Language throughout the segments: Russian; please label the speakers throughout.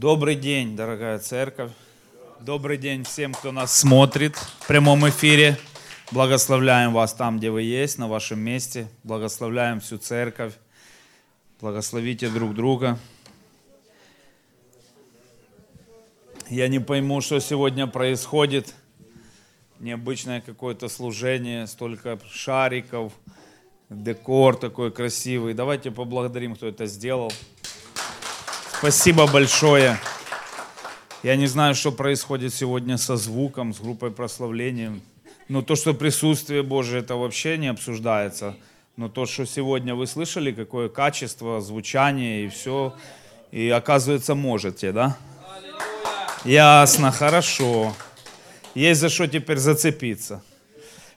Speaker 1: Добрый день, дорогая церковь. Добрый день всем, кто нас смотрит в прямом эфире. Благословляем вас там, где вы есть, на вашем месте. Благословляем всю церковь. Благословите друг друга. Я не пойму, что сегодня происходит. Необычное какое-то служение, столько шариков, декор такой красивый. Давайте поблагодарим, кто это сделал. Спасибо большое. Я не знаю, что происходит сегодня со звуком, с группой прославления. Но то, что присутствие Божие, это вообще не обсуждается. Но то, что сегодня вы слышали, какое качество, звучание и все, и оказывается можете, да? Ясно, хорошо. Есть за что теперь зацепиться.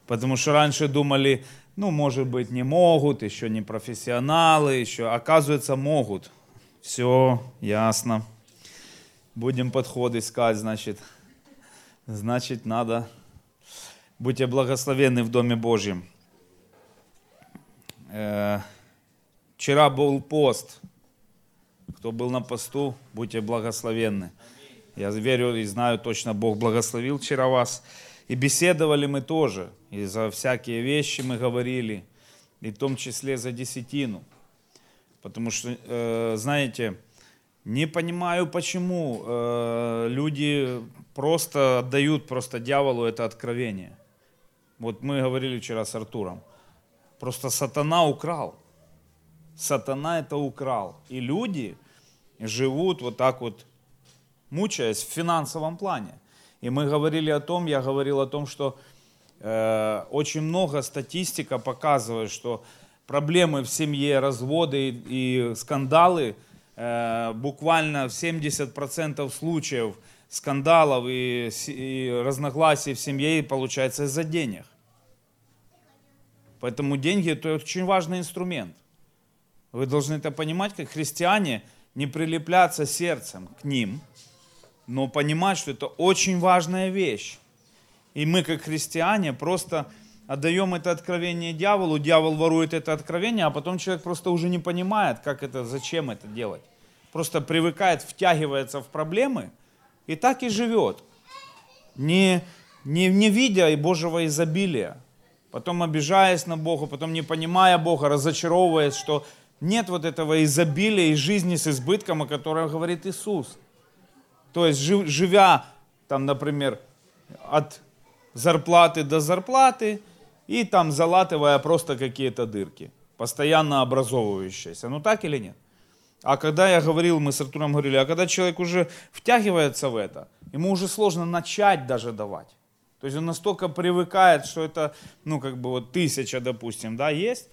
Speaker 1: Потому что раньше думали, ну, может быть, не могут, еще не профессионалы, еще, оказывается, могут. Все, ясно. Будем подход искать, значит. Значит, надо. Будьте благословенны в Доме Божьем. Э, вчера был пост. Кто был на посту, будьте благословенны. Я верю и знаю точно, Бог благословил вчера вас. И беседовали мы тоже. И за всякие вещи мы говорили. И в том числе за десятину. Потому что, э, знаете, не понимаю, почему э, люди просто отдают просто дьяволу это откровение. Вот мы говорили вчера с Артуром. Просто сатана украл. Сатана это украл. И люди живут вот так вот, мучаясь в финансовом плане. И мы говорили о том, я говорил о том, что э, очень много статистика показывает, что проблемы в семье, разводы и скандалы, э, буквально в 70% случаев скандалов и, и разногласий в семье получается из-за денег. Поэтому деньги это очень важный инструмент. Вы должны это понимать, как христиане, не прилепляться сердцем к ним, но понимать, что это очень важная вещь. И мы, как христиане, просто отдаем это откровение дьяволу, дьявол ворует это откровение, а потом человек просто уже не понимает, как это, зачем это делать. Просто привыкает, втягивается в проблемы и так и живет, не, не, не видя и Божьего изобилия. Потом обижаясь на Бога, потом не понимая Бога, разочаровываясь, что нет вот этого изобилия и жизни с избытком, о котором говорит Иисус. То есть, живя, там, например, от зарплаты до зарплаты, и там залатывая просто какие-то дырки, постоянно образовывающиеся. Ну так или нет? А когда я говорил, мы с Артуром говорили, а когда человек уже втягивается в это, ему уже сложно начать даже давать. То есть он настолько привыкает, что это, ну, как бы вот тысяча, допустим, да, есть,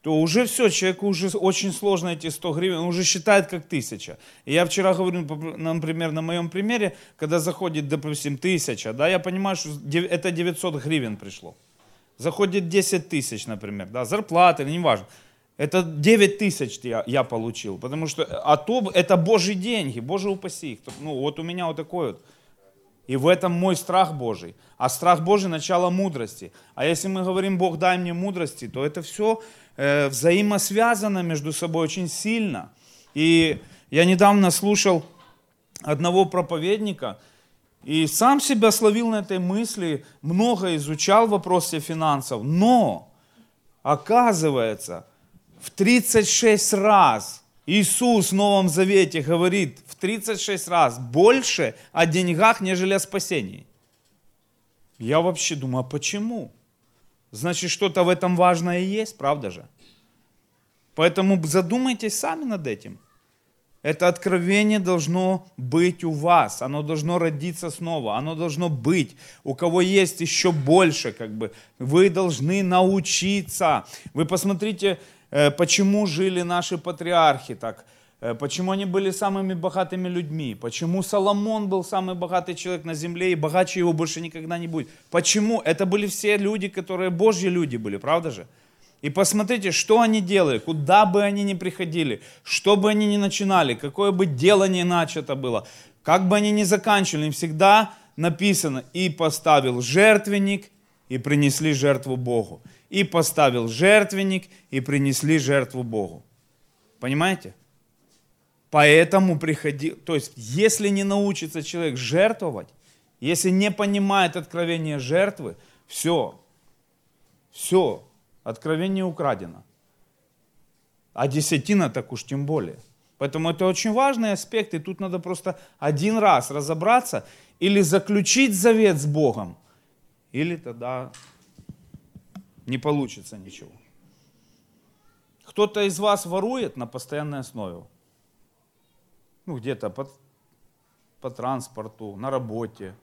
Speaker 1: то уже все, человеку уже очень сложно эти 100 гривен, он уже считает как тысяча. И я вчера говорю, например, на моем примере, когда заходит, допустим, тысяча, да, я понимаю, что это 900 гривен пришло заходит 10 тысяч, например, да, зарплаты, неважно. Это 9 тысяч я, я получил, потому что а то, это Божьи деньги, Боже упаси их. Ну вот у меня вот такой вот. И в этом мой страх Божий. А страх Божий – начало мудрости. А если мы говорим, Бог, дай мне мудрости, то это все э, взаимосвязано между собой очень сильно. И я недавно слушал одного проповедника, и сам себя словил на этой мысли, много изучал вопросы финансов, но оказывается, в 36 раз Иисус в Новом Завете говорит в 36 раз больше о деньгах, нежели о спасении. Я вообще думаю, а почему? Значит, что-то в этом важное есть, правда же? Поэтому задумайтесь сами над этим. Это откровение должно быть у вас, оно должно родиться снова, оно должно быть. У кого есть еще больше, как бы, вы должны научиться. Вы посмотрите, э, почему жили наши патриархи так, э, почему они были самыми богатыми людьми, почему Соломон был самый богатый человек на земле и богаче его больше никогда не будет. Почему? Это были все люди, которые Божьи люди были, правда же? И посмотрите, что они делали, куда бы они ни приходили, что бы они ни начинали, какое бы дело ни начато было, как бы они ни заканчивали, им всегда написано, и поставил жертвенник, и принесли жертву Богу. И поставил жертвенник, и принесли жертву Богу. Понимаете? Поэтому приходи, то есть если не научится человек жертвовать, если не понимает откровение жертвы, все, все, откровение украдено. А десятина так уж тем более. Поэтому это очень важный аспект, и тут надо просто один раз разобраться или заключить завет с Богом, или тогда не получится ничего. Кто-то из вас ворует на постоянной основе. Ну, где-то по, по транспорту, на работе.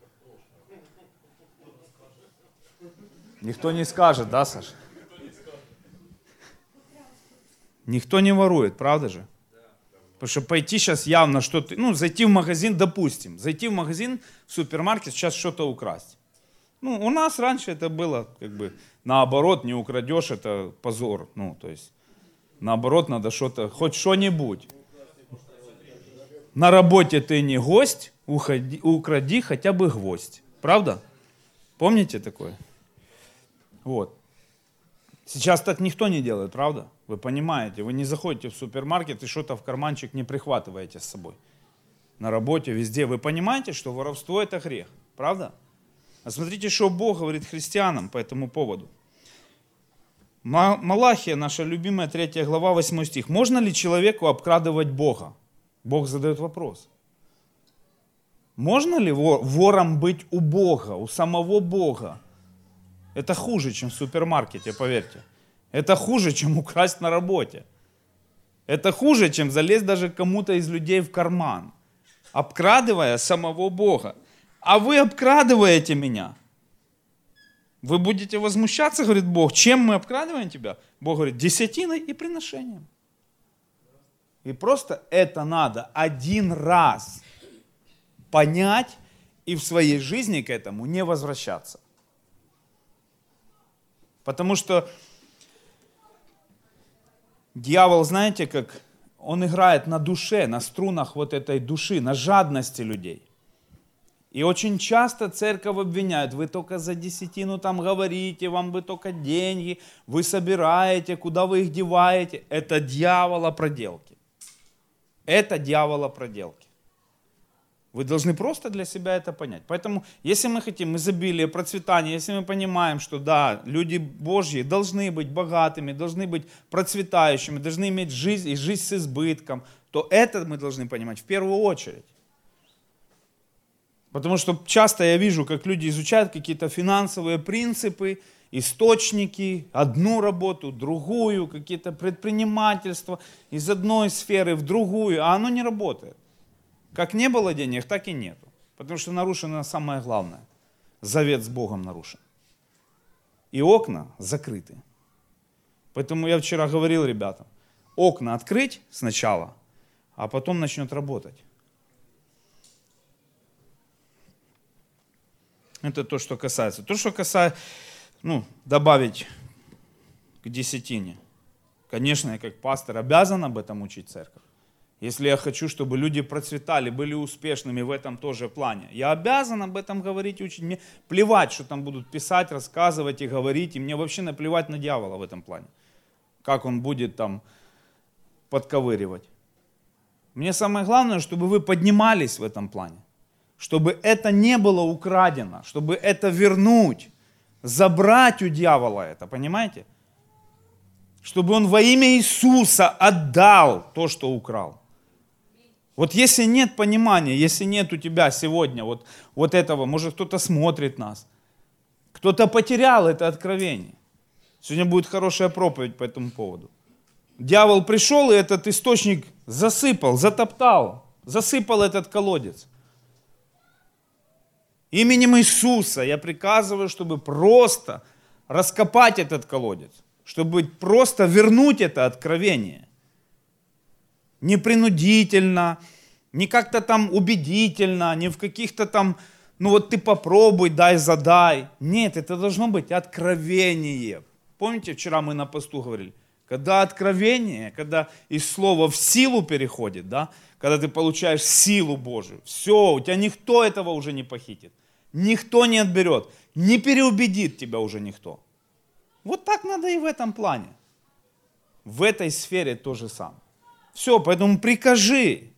Speaker 1: Никто не скажет, да, Саша? Никто не ворует, правда же? Потому что пойти сейчас явно что-то, ну, зайти в магазин, допустим, зайти в магазин, в супермаркет, сейчас что-то украсть. Ну, у нас раньше это было, как бы, наоборот, не украдешь, это позор. Ну, то есть, наоборот, надо что-то, хоть что-нибудь. На работе ты не гость, уходи, укради хотя бы гвоздь. Правда? Помните такое? Вот. Сейчас так никто не делает, правда? Вы понимаете, вы не заходите в супермаркет и что-то в карманчик не прихватываете с собой. На работе, везде. Вы понимаете, что воровство это грех, правда? А смотрите, что Бог говорит христианам по этому поводу. Малахия, наша любимая третья глава, 8 стих. Можно ли человеку обкрадывать Бога? Бог задает вопрос. Можно ли вором быть у Бога, у самого Бога? Это хуже, чем в супермаркете, поверьте. Это хуже, чем украсть на работе. Это хуже, чем залезть даже кому-то из людей в карман, обкрадывая самого Бога. А вы обкрадываете меня. Вы будете возмущаться, говорит Бог, чем мы обкрадываем тебя? Бог говорит, десятиной и приношением. И просто это надо один раз понять и в своей жизни к этому не возвращаться. Потому что дьявол, знаете, как он играет на душе, на струнах вот этой души, на жадности людей. И очень часто церковь обвиняет, вы только за десятину там говорите, вам бы только деньги, вы собираете, куда вы их деваете. Это дьявола проделки. Это дьявола проделки. Вы должны просто для себя это понять. Поэтому, если мы хотим изобилия, процветания, если мы понимаем, что да, люди Божьи должны быть богатыми, должны быть процветающими, должны иметь жизнь и жизнь с избытком, то это мы должны понимать в первую очередь. Потому что часто я вижу, как люди изучают какие-то финансовые принципы, источники, одну работу, другую, какие-то предпринимательства из одной сферы в другую, а оно не работает. Как не было денег, так и нету. Потому что нарушено самое главное. Завет с Богом нарушен. И окна закрыты. Поэтому я вчера говорил ребятам, окна открыть сначала, а потом начнет работать. Это то, что касается. То, что касается, ну, добавить к десятине. Конечно, я как пастор обязан об этом учить церковь. Если я хочу, чтобы люди процветали, были успешными в этом тоже плане, я обязан об этом говорить и. Мне плевать, что там будут писать, рассказывать и говорить. И мне вообще наплевать на дьявола в этом плане. Как он будет там подковыривать. Мне самое главное, чтобы вы поднимались в этом плане. Чтобы это не было украдено. Чтобы это вернуть. Забрать у дьявола это, понимаете? Чтобы он во имя Иисуса отдал то, что украл. Вот если нет понимания, если нет у тебя сегодня вот, вот этого, может кто-то смотрит нас, кто-то потерял это откровение. Сегодня будет хорошая проповедь по этому поводу. Дьявол пришел и этот источник засыпал, затоптал, засыпал этот колодец. Именем Иисуса я приказываю, чтобы просто раскопать этот колодец, чтобы просто вернуть это откровение не принудительно, не как-то там убедительно, не в каких-то там, ну вот ты попробуй, дай, задай. Нет, это должно быть откровение. Помните, вчера мы на посту говорили? Когда откровение, когда из слова в силу переходит, да, когда ты получаешь силу Божию, все, у тебя никто этого уже не похитит, никто не отберет, не переубедит тебя уже никто. Вот так надо и в этом плане. В этой сфере то же самое. Все, поэтому прикажи,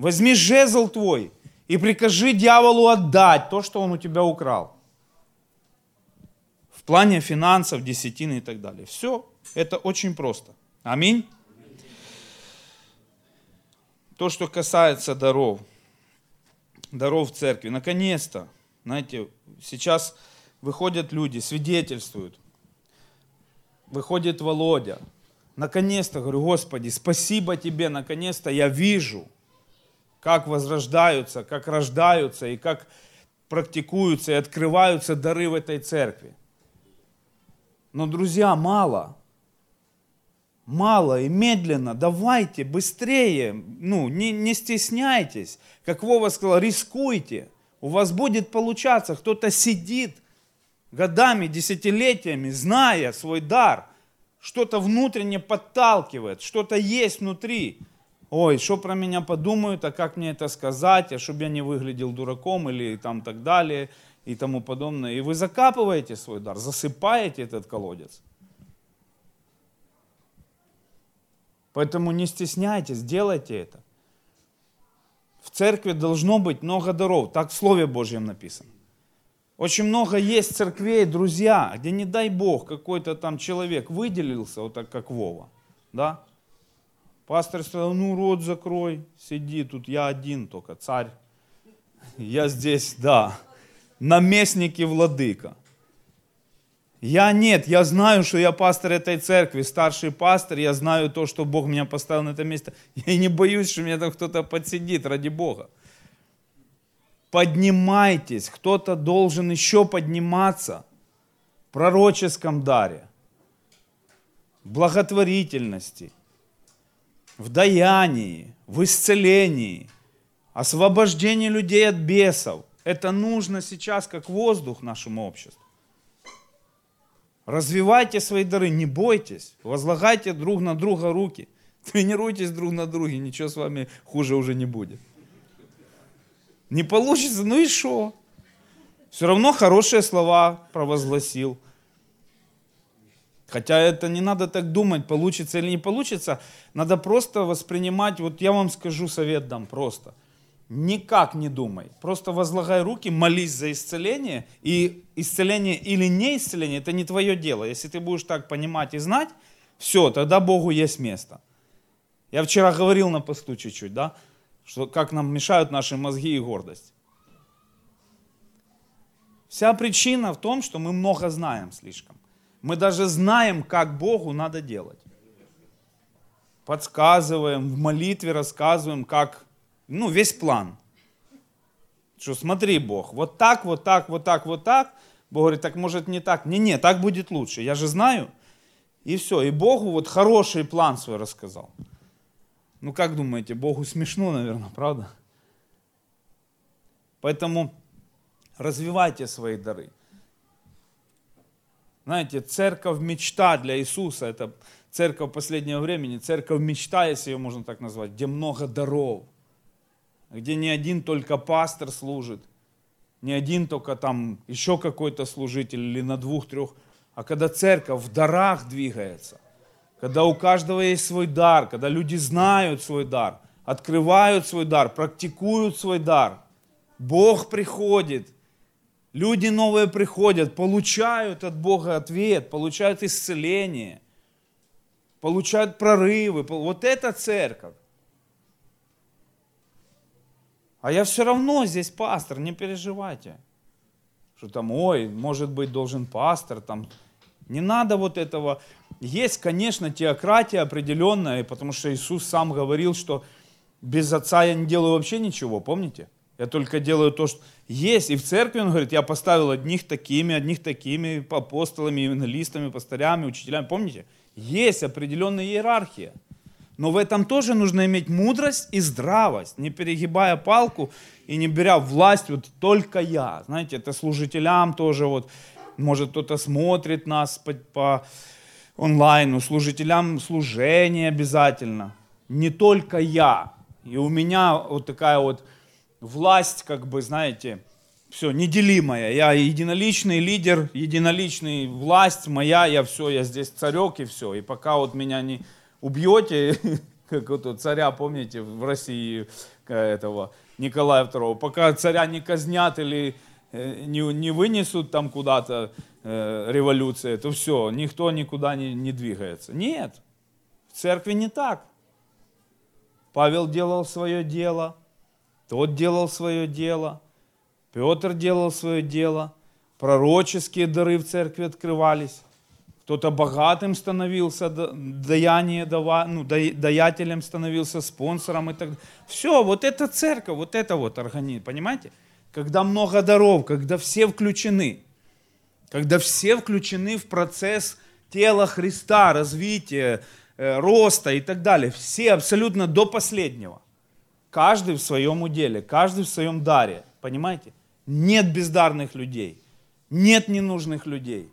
Speaker 1: Возьми жезл твой и прикажи дьяволу отдать то, что он у тебя украл. В плане финансов, десятины и так далее. Все, это очень просто. Аминь. То, что касается даров, даров церкви. Наконец-то, знаете, сейчас выходят люди, свидетельствуют. Выходит Володя. Наконец-то, говорю, Господи, спасибо Тебе, наконец-то я вижу – как возрождаются, как рождаются и как практикуются и открываются дары в этой церкви. Но, друзья, мало. Мало и медленно. Давайте быстрее. Ну, не, не стесняйтесь. Как Вова сказал, рискуйте. У вас будет получаться. Кто-то сидит годами, десятилетиями, зная свой дар. Что-то внутренне подталкивает, что-то есть внутри ой, что про меня подумают, а как мне это сказать, а чтобы я не выглядел дураком или там так далее и тому подобное. И вы закапываете свой дар, засыпаете этот колодец. Поэтому не стесняйтесь, делайте это. В церкви должно быть много даров, так в Слове Божьем написано. Очень много есть церквей, друзья, где не дай Бог какой-то там человек выделился, вот так как Вова, да, Пастор сказал, ну рот закрой, сиди, тут я один только, царь. Я здесь, да, наместник и владыка. Я нет, я знаю, что я пастор этой церкви, старший пастор, я знаю то, что Бог меня поставил на это место. Я не боюсь, что меня там кто-то подсидит, ради Бога. Поднимайтесь, кто-то должен еще подниматься в пророческом даре, благотворительности – в даянии, в исцелении, освобождении людей от бесов. Это нужно сейчас как воздух нашему обществу. Развивайте свои дары, не бойтесь, возлагайте друг на друга руки, тренируйтесь друг на друге, ничего с вами хуже уже не будет. Не получится, ну и что? Все равно хорошие слова провозгласил – Хотя это не надо так думать, получится или не получится. Надо просто воспринимать, вот я вам скажу совет дам просто. Никак не думай. Просто возлагай руки, молись за исцеление. И исцеление или не исцеление, это не твое дело. Если ты будешь так понимать и знать, все, тогда Богу есть место. Я вчера говорил на посту чуть-чуть, да, что как нам мешают наши мозги и гордость. Вся причина в том, что мы много знаем слишком. Мы даже знаем, как Богу надо делать. Подсказываем, в молитве рассказываем, как, ну, весь план. Что смотри, Бог, вот так, вот так, вот так, вот так. Бог говорит, так может не так. Не-не, так будет лучше. Я же знаю. И все. И Богу вот хороший план свой рассказал. Ну как думаете, Богу смешно, наверное, правда? Поэтому развивайте свои дары. Знаете, церковь мечта для Иисуса, это церковь последнего времени, церковь мечта, если ее можно так назвать, где много даров, где не один только пастор служит, не один только там еще какой-то служитель или на двух-трех, а когда церковь в дарах двигается, когда у каждого есть свой дар, когда люди знают свой дар, открывают свой дар, практикуют свой дар, Бог приходит – Люди новые приходят, получают от Бога ответ, получают исцеление, получают прорывы. Вот это церковь. А я все равно здесь пастор, не переживайте. Что там, ой, может быть, должен пастор, там. Не надо вот этого. Есть, конечно, теократия определенная, потому что Иисус сам говорил, что без отца я не делаю вообще ничего, помните? Я только делаю то, что есть. И в церкви он говорит, я поставил одних такими, одних такими апостолами, евангелистами, пастырями, учителями. Помните? Есть определенная иерархия. Но в этом тоже нужно иметь мудрость и здравость, не перегибая палку и не беря власть вот только я. Знаете, это служителям тоже вот, может кто-то смотрит нас по, по онлайну, служителям служение обязательно. Не только я. И у меня вот такая вот власть, как бы, знаете, все, неделимая. Я единоличный лидер, единоличный власть моя, я все, я здесь царек и все. И пока вот меня не убьете, как вот царя, помните, в России э, этого Николая II, пока царя не казнят или не, не вынесут там куда-то э, революция, то все, никто никуда не, не двигается. Нет, в церкви не так. Павел делал свое дело, тот делал свое дело, Петр делал свое дело, пророческие дары в церкви открывались кто-то богатым становился, даяние дава, ну, даятелем становился, спонсором и так далее. Все, вот это церковь, вот это вот организм, понимаете? Когда много даров, когда все включены, когда все включены в процесс тела Христа, развития, э, роста и так далее. Все абсолютно до последнего. Каждый в своем уделе, каждый в своем даре. Понимаете? Нет бездарных людей, нет ненужных людей.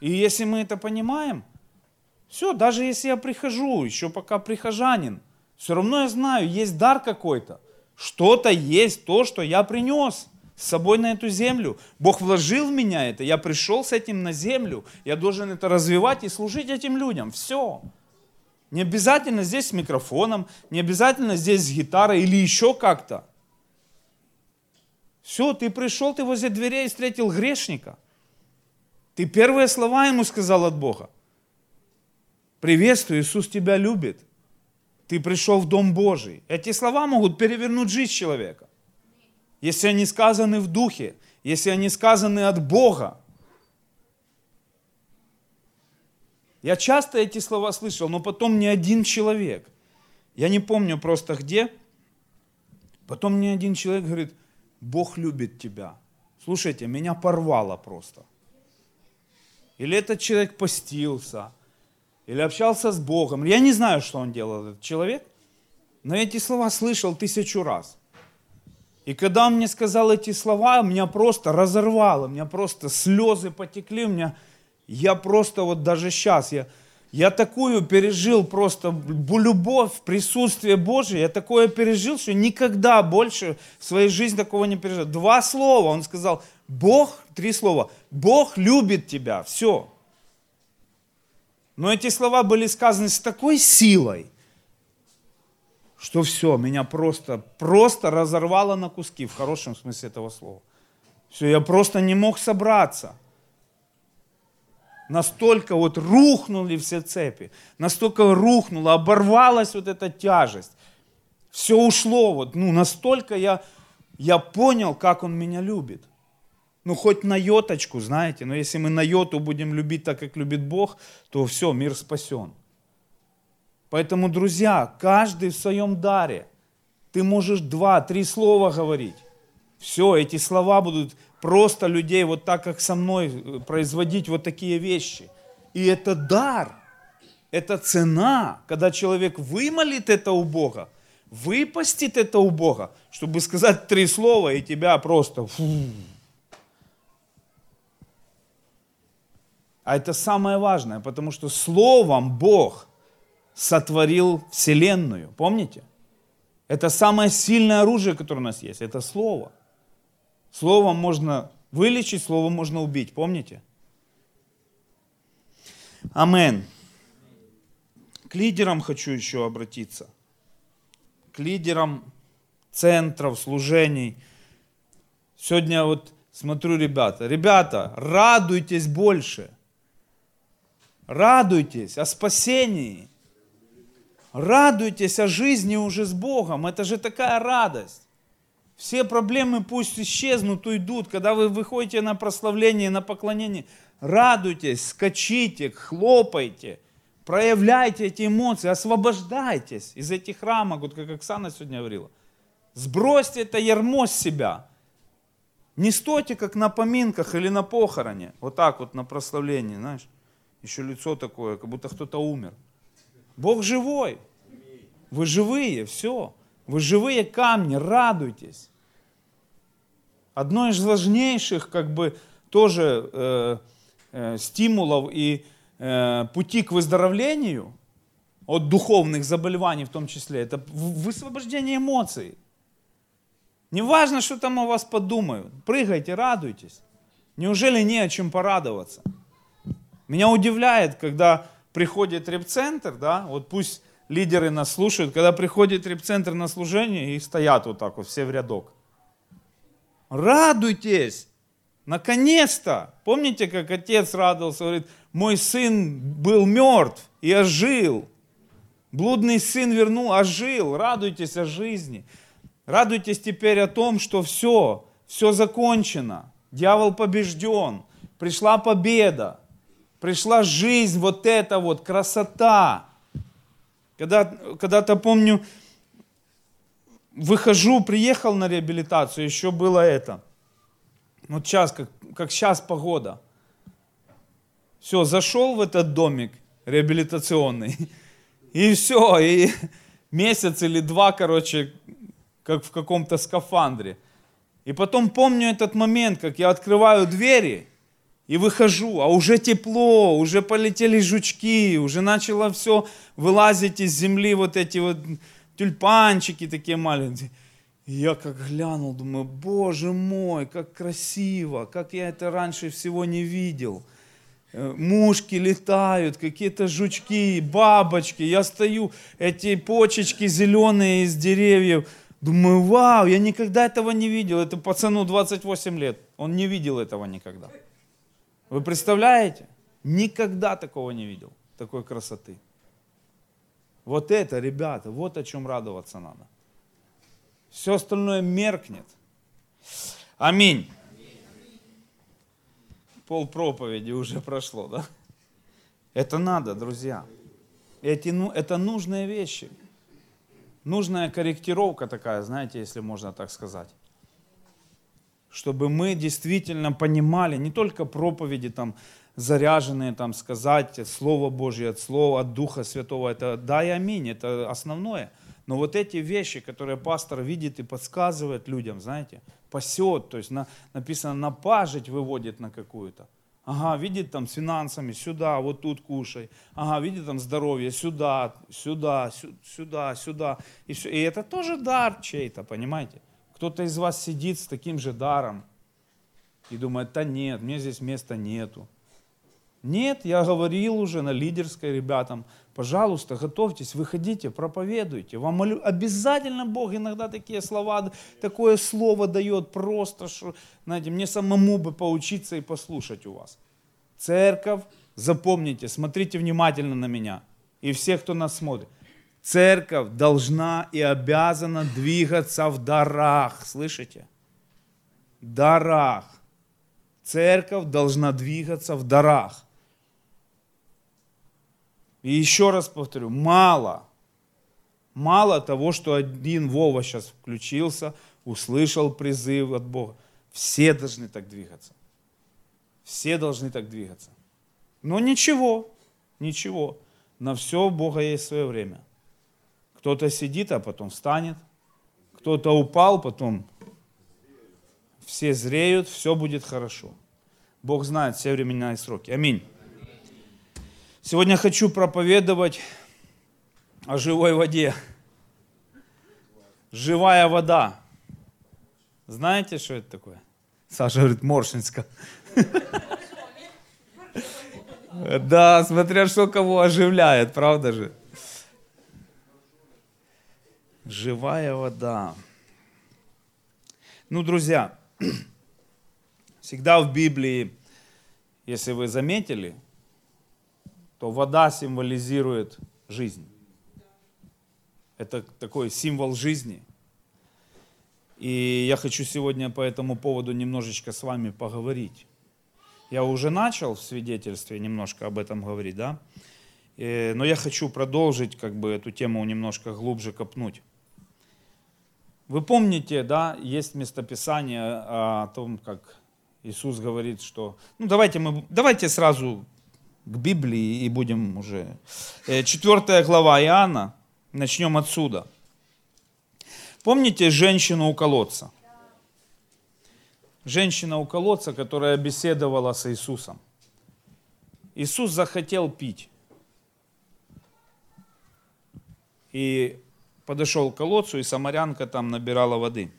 Speaker 1: И если мы это понимаем, все, даже если я прихожу, еще пока прихожанин, все равно я знаю, есть дар какой-то. Что-то есть то, что я принес с собой на эту землю. Бог вложил в меня это, я пришел с этим на землю, я должен это развивать и служить этим людям. Все. Не обязательно здесь с микрофоном, не обязательно здесь с гитарой или еще как-то. Все, ты пришел, ты возле дверей встретил грешника. Ты первые слова ему сказал от Бога. Приветствую, Иисус тебя любит. Ты пришел в Дом Божий. Эти слова могут перевернуть жизнь человека. Если они сказаны в духе, если они сказаны от Бога. Я часто эти слова слышал, но потом ни один человек, я не помню просто где, потом ни один человек говорит, Бог любит тебя. Слушайте, меня порвало просто. Или этот человек постился, или общался с Богом. Я не знаю, что он делал, этот человек, но эти слова слышал тысячу раз. И когда он мне сказал эти слова, меня просто разорвало, у меня просто слезы потекли, у меня, я просто вот даже сейчас, я, я такую пережил просто любовь, присутствие Божие, я такое пережил, что никогда больше в своей жизни такого не пережил. Два слова, он сказал, Бог, три слова, Бог любит тебя, все. Но эти слова были сказаны с такой силой, что все, меня просто, просто разорвало на куски, в хорошем смысле этого слова. Все, я просто не мог собраться. Настолько вот рухнули все цепи, настолько рухнула, оборвалась вот эта тяжесть. Все ушло, вот, ну, настолько я, я понял, как он меня любит. Ну, хоть на йоточку, знаете, но если мы на йоту будем любить так, как любит Бог, то все, мир спасен. Поэтому, друзья, каждый в своем даре. Ты можешь два-три слова говорить. Все, эти слова будут просто людей вот так, как со мной, производить вот такие вещи. И это дар, это цена, когда человек вымолит это у Бога, выпастит это у Бога, чтобы сказать три слова, и тебя просто... Фу, А это самое важное, потому что Словом Бог сотворил Вселенную. Помните? Это самое сильное оружие, которое у нас есть. Это Слово. Словом можно вылечить, Словом можно убить. Помните? Амен. К лидерам хочу еще обратиться. К лидерам центров, служений. Сегодня вот смотрю, ребята, ребята, радуйтесь больше – Радуйтесь о спасении. Радуйтесь о жизни уже с Богом. Это же такая радость. Все проблемы пусть исчезнут, уйдут. Когда вы выходите на прославление, на поклонение, радуйтесь, скачите, хлопайте, проявляйте эти эмоции, освобождайтесь из этих рамок, вот как Оксана сегодня говорила. Сбросьте это ярмо с себя. Не стойте, как на поминках или на похороне, вот так вот на прославлении, знаешь еще лицо такое, как будто кто-то умер. Бог живой. Вы живые, все. Вы живые камни, радуйтесь. Одно из важнейших, как бы, тоже э, э, стимулов и э, пути к выздоровлению от духовных заболеваний в том числе, это высвобождение эмоций. Не важно, что там о вас подумают. Прыгайте, радуйтесь. Неужели не о чем порадоваться? Меня удивляет, когда приходит репцентр, да, вот пусть лидеры нас слушают, когда приходит репцентр на служение и стоят вот так вот все в рядок. Радуйтесь! Наконец-то! Помните, как отец радовался, говорит, мой сын был мертв и ожил. Блудный сын вернул, ожил. Радуйтесь о жизни. Радуйтесь теперь о том, что все, все закончено. Дьявол побежден. Пришла победа. Пришла жизнь, вот эта вот красота. Когда, когда-то помню, выхожу, приехал на реабилитацию, еще было это. Вот сейчас, как, как сейчас погода. Все, зашел в этот домик реабилитационный, и все, и месяц или два, короче, как в каком-то скафандре. И потом помню этот момент, как я открываю двери и выхожу, а уже тепло, уже полетели жучки, уже начало все вылазить из земли, вот эти вот тюльпанчики такие маленькие. И я как глянул, думаю, боже мой, как красиво, как я это раньше всего не видел. Э, мушки летают, какие-то жучки, бабочки. Я стою, эти почечки зеленые из деревьев. Думаю, вау, я никогда этого не видел. Это пацану 28 лет. Он не видел этого никогда. Вы представляете? Никогда такого не видел, такой красоты. Вот это, ребята, вот о чем радоваться надо. Все остальное меркнет. Аминь. Пол проповеди уже прошло, да? Это надо, друзья. Эти, ну, это нужные вещи. Нужная корректировка такая, знаете, если можно так сказать. Чтобы мы действительно понимали не только проповеди там заряженные там сказать Слово Божье от Слова, от Духа Святого, это да и аминь, это основное. Но вот эти вещи, которые пастор видит и подсказывает людям, знаете, пасет, то есть на, написано на пажить выводит на какую-то. Ага, видит там с финансами, сюда, вот тут кушай. Ага, видит там здоровье, сюда, сюда, сюда, сюда. И, все. и это тоже дар чей-то, понимаете? Кто-то из вас сидит с таким же даром и думает, да нет, мне здесь места нету. Нет, я говорил уже на лидерской ребятам, пожалуйста, готовьтесь, выходите, проповедуйте. Вам обязательно Бог иногда такие слова, такое слово дает просто, что, знаете, мне самому бы поучиться и послушать у вас. Церковь, запомните, смотрите внимательно на меня и всех, кто нас смотрит. Церковь должна и обязана двигаться в дарах, слышите? Дарах. Церковь должна двигаться в дарах. И еще раз повторю, мало. Мало того, что один Вова сейчас включился, услышал призыв от Бога. Все должны так двигаться. Все должны так двигаться. Но ничего, ничего. На все у Бога есть свое время. Кто-то сидит, а потом встанет. Кто-то упал, потом все зреют, все будет хорошо. Бог знает все времена и сроки. Аминь. Сегодня хочу проповедовать о живой воде. Живая вода. Знаете, что это такое? Саша говорит, Моршинска. Да, смотря что кого оживляет, правда же? Живая вода. Ну, друзья, всегда в Библии, если вы заметили, то вода символизирует жизнь. Это такой символ жизни. И я хочу сегодня по этому поводу немножечко с вами поговорить. Я уже начал в свидетельстве немножко об этом говорить, да? Э, но я хочу продолжить как бы эту тему немножко глубже копнуть. Вы помните, да, есть местописание о том, как Иисус говорит, что... Ну, давайте мы... Давайте сразу к Библии и будем уже. Э, четвертая глава Иоанна, начнем отсюда. Помните женщину у колодца? Женщина у колодца, которая беседовала с Иисусом. Иисус захотел пить. И подошел к колодцу, и самарянка там набирала воды.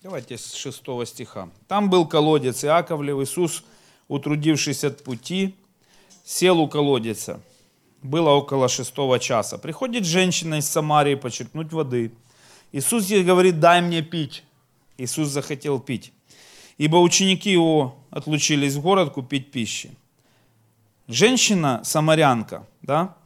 Speaker 1: Давайте с 6 стиха. Там был колодец Иаковлев, Иисус, утрудившись от пути, сел у колодца. Было около шестого часа. Приходит женщина из Самарии почерпнуть воды. Иисус ей говорит, дай мне пить. Иисус захотел пить. Ибо ученики его отлучились в город купить пищи. Женщина, самарянка, да,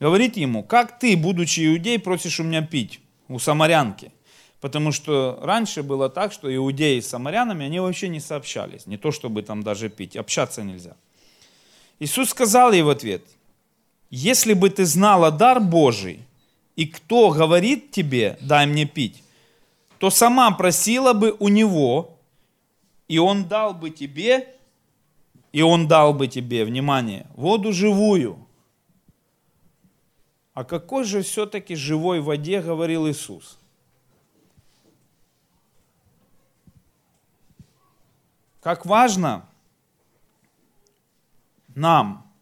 Speaker 1: говорит ему, как ты, будучи иудей, просишь у меня пить у самарянки? Потому что раньше было так, что иудеи с самарянами, они вообще не сообщались. Не то, чтобы там даже пить, общаться нельзя. Иисус сказал ей в ответ, если бы ты знала дар Божий, и кто говорит тебе, дай мне пить, то сама просила бы у него, и он дал бы тебе, и он дал бы тебе, внимание, воду живую. О какой же все-таки живой воде говорил Иисус? Как важно нам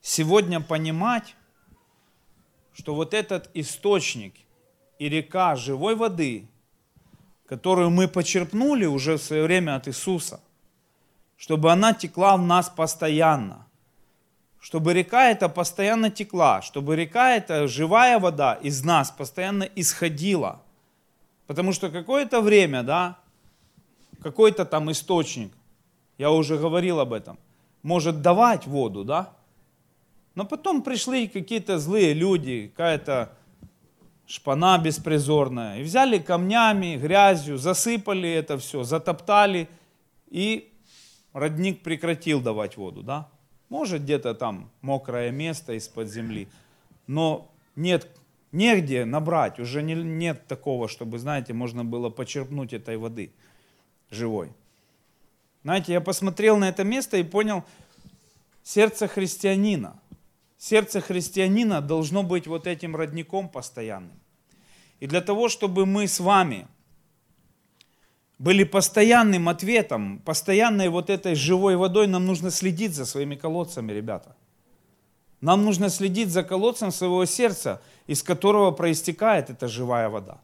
Speaker 1: сегодня понимать, что вот этот источник и река живой воды, которую мы почерпнули уже в свое время от Иисуса, чтобы она текла в нас постоянно, чтобы река эта постоянно текла, чтобы река эта живая вода из нас постоянно исходила. Потому что какое-то время, да, какой-то там источник, я уже говорил об этом, может давать воду, да? Но потом пришли какие-то злые люди, какая-то шпана беспризорная, и взяли камнями, грязью, засыпали это все, затоптали, и родник прекратил давать воду, да? Может где-то там мокрое место из-под земли, но нет, негде набрать, уже не, нет такого, чтобы, знаете, можно было почерпнуть этой воды живой. Знаете, я посмотрел на это место и понял, сердце христианина. Сердце христианина должно быть вот этим родником постоянным. И для того, чтобы мы с вами были постоянным ответом, постоянной вот этой живой водой, нам нужно следить за своими колодцами, ребята. Нам нужно следить за колодцем своего сердца, из которого проистекает эта живая вода.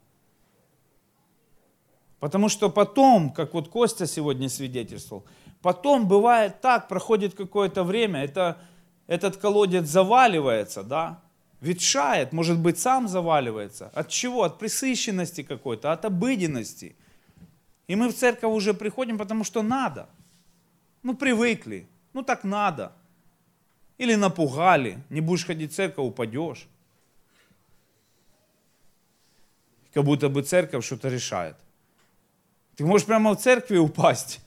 Speaker 1: Потому что потом, как вот Костя сегодня свидетельствовал, потом бывает так, проходит какое-то время, это, этот колодец заваливается, да, ветшает, может быть, сам заваливается. От чего? От присыщенности какой-то, от обыденности. И мы в церковь уже приходим, потому что надо. Ну, привыкли, ну так надо. Или напугали, не будешь ходить в церковь, упадешь. Как будто бы церковь что-то решает. Ты можешь прямо в церкви упасть,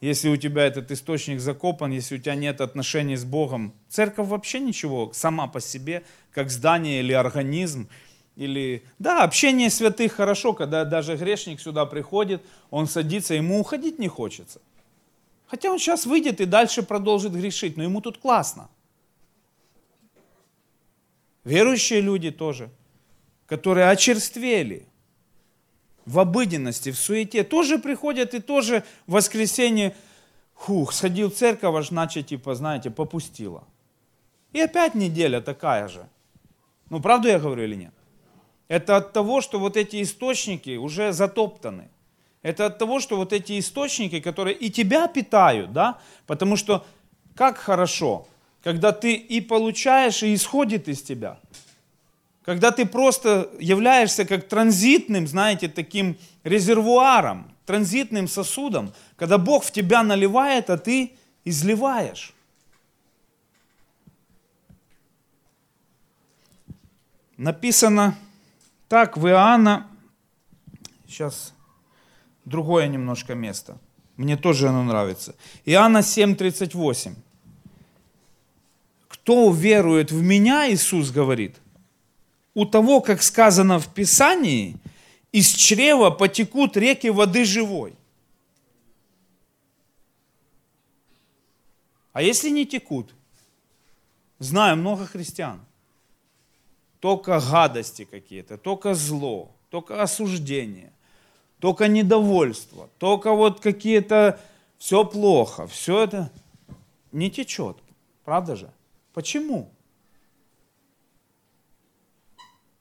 Speaker 1: если у тебя этот источник закопан, если у тебя нет отношений с Богом. Церковь вообще ничего сама по себе, как здание или организм. Или, да, общение святых хорошо, когда даже грешник сюда приходит, он садится, ему уходить не хочется. Хотя он сейчас выйдет и дальше продолжит грешить, но ему тут классно. Верующие люди тоже, которые очерствели – в обыденности, в суете, тоже приходят и тоже в воскресенье, хух, сходил в церковь, аж значит, типа, знаете, попустила. И опять неделя такая же. Ну, правду я говорю или нет? Это от того, что вот эти источники уже затоптаны. Это от того, что вот эти источники, которые и тебя питают, да, потому что как хорошо, когда ты и получаешь, и исходит из тебя когда ты просто являешься как транзитным, знаете, таким резервуаром, транзитным сосудом, когда Бог в тебя наливает, а ты изливаешь. Написано так в Иоанна, сейчас другое немножко место, мне тоже оно нравится. Иоанна 7:38. Кто верует в меня, Иисус говорит – у того, как сказано в Писании, из чрева потекут реки воды живой. А если не текут? Знаю много христиан. Только гадости какие-то, только зло, только осуждение, только недовольство, только вот какие-то все плохо, все это не течет. Правда же? Почему?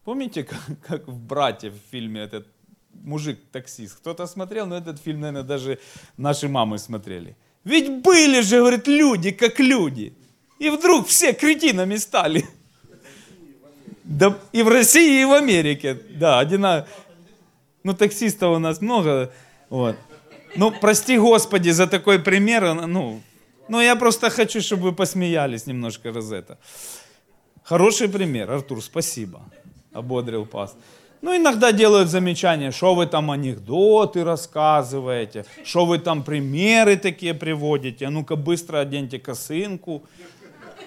Speaker 1: Помните, как, как в «Брате» в фильме этот мужик-таксист. Кто-то смотрел, но этот фильм, наверное, даже наши мамы смотрели. Ведь были же, говорит, люди, как люди. И вдруг все кретинами стали. Да, и в России, и в Америке. Да, одинаково. Ну, таксистов у нас много. Вот. Ну, прости Господи за такой пример. Ну, ну, я просто хочу, чтобы вы посмеялись немножко раз это. Хороший пример, Артур, спасибо. Ободрил пас. Ну, иногда делают замечания, что вы там анекдоты рассказываете, что вы там примеры такие приводите. А ну-ка быстро оденьте косынку,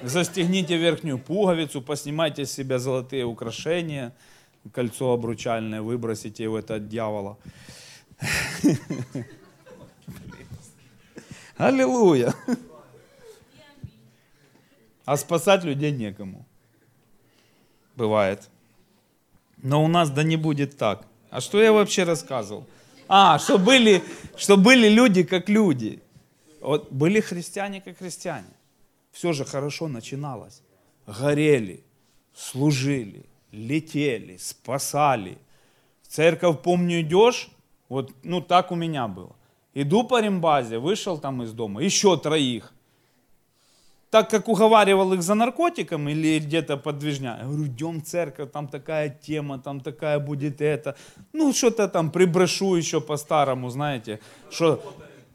Speaker 1: застегните верхнюю пуговицу, поснимайте с себя золотые украшения, кольцо обручальное, выбросите его это от дьявола. Аллилуйя. А спасать людей некому. Бывает. Но у нас да не будет так. А что я вообще рассказывал? А, что были, что были люди как люди. Вот были христиане как христиане. Все же хорошо начиналось. Горели, служили, летели, спасали. В церковь, помню, идешь, вот ну так у меня было. Иду по рембазе, вышел там из дома, еще троих так как уговаривал их за наркотиком или где-то подвижня, я говорю, идем в церковь, там такая тема, там такая будет это. Ну, что-то там приброшу еще по-старому, знаете, что...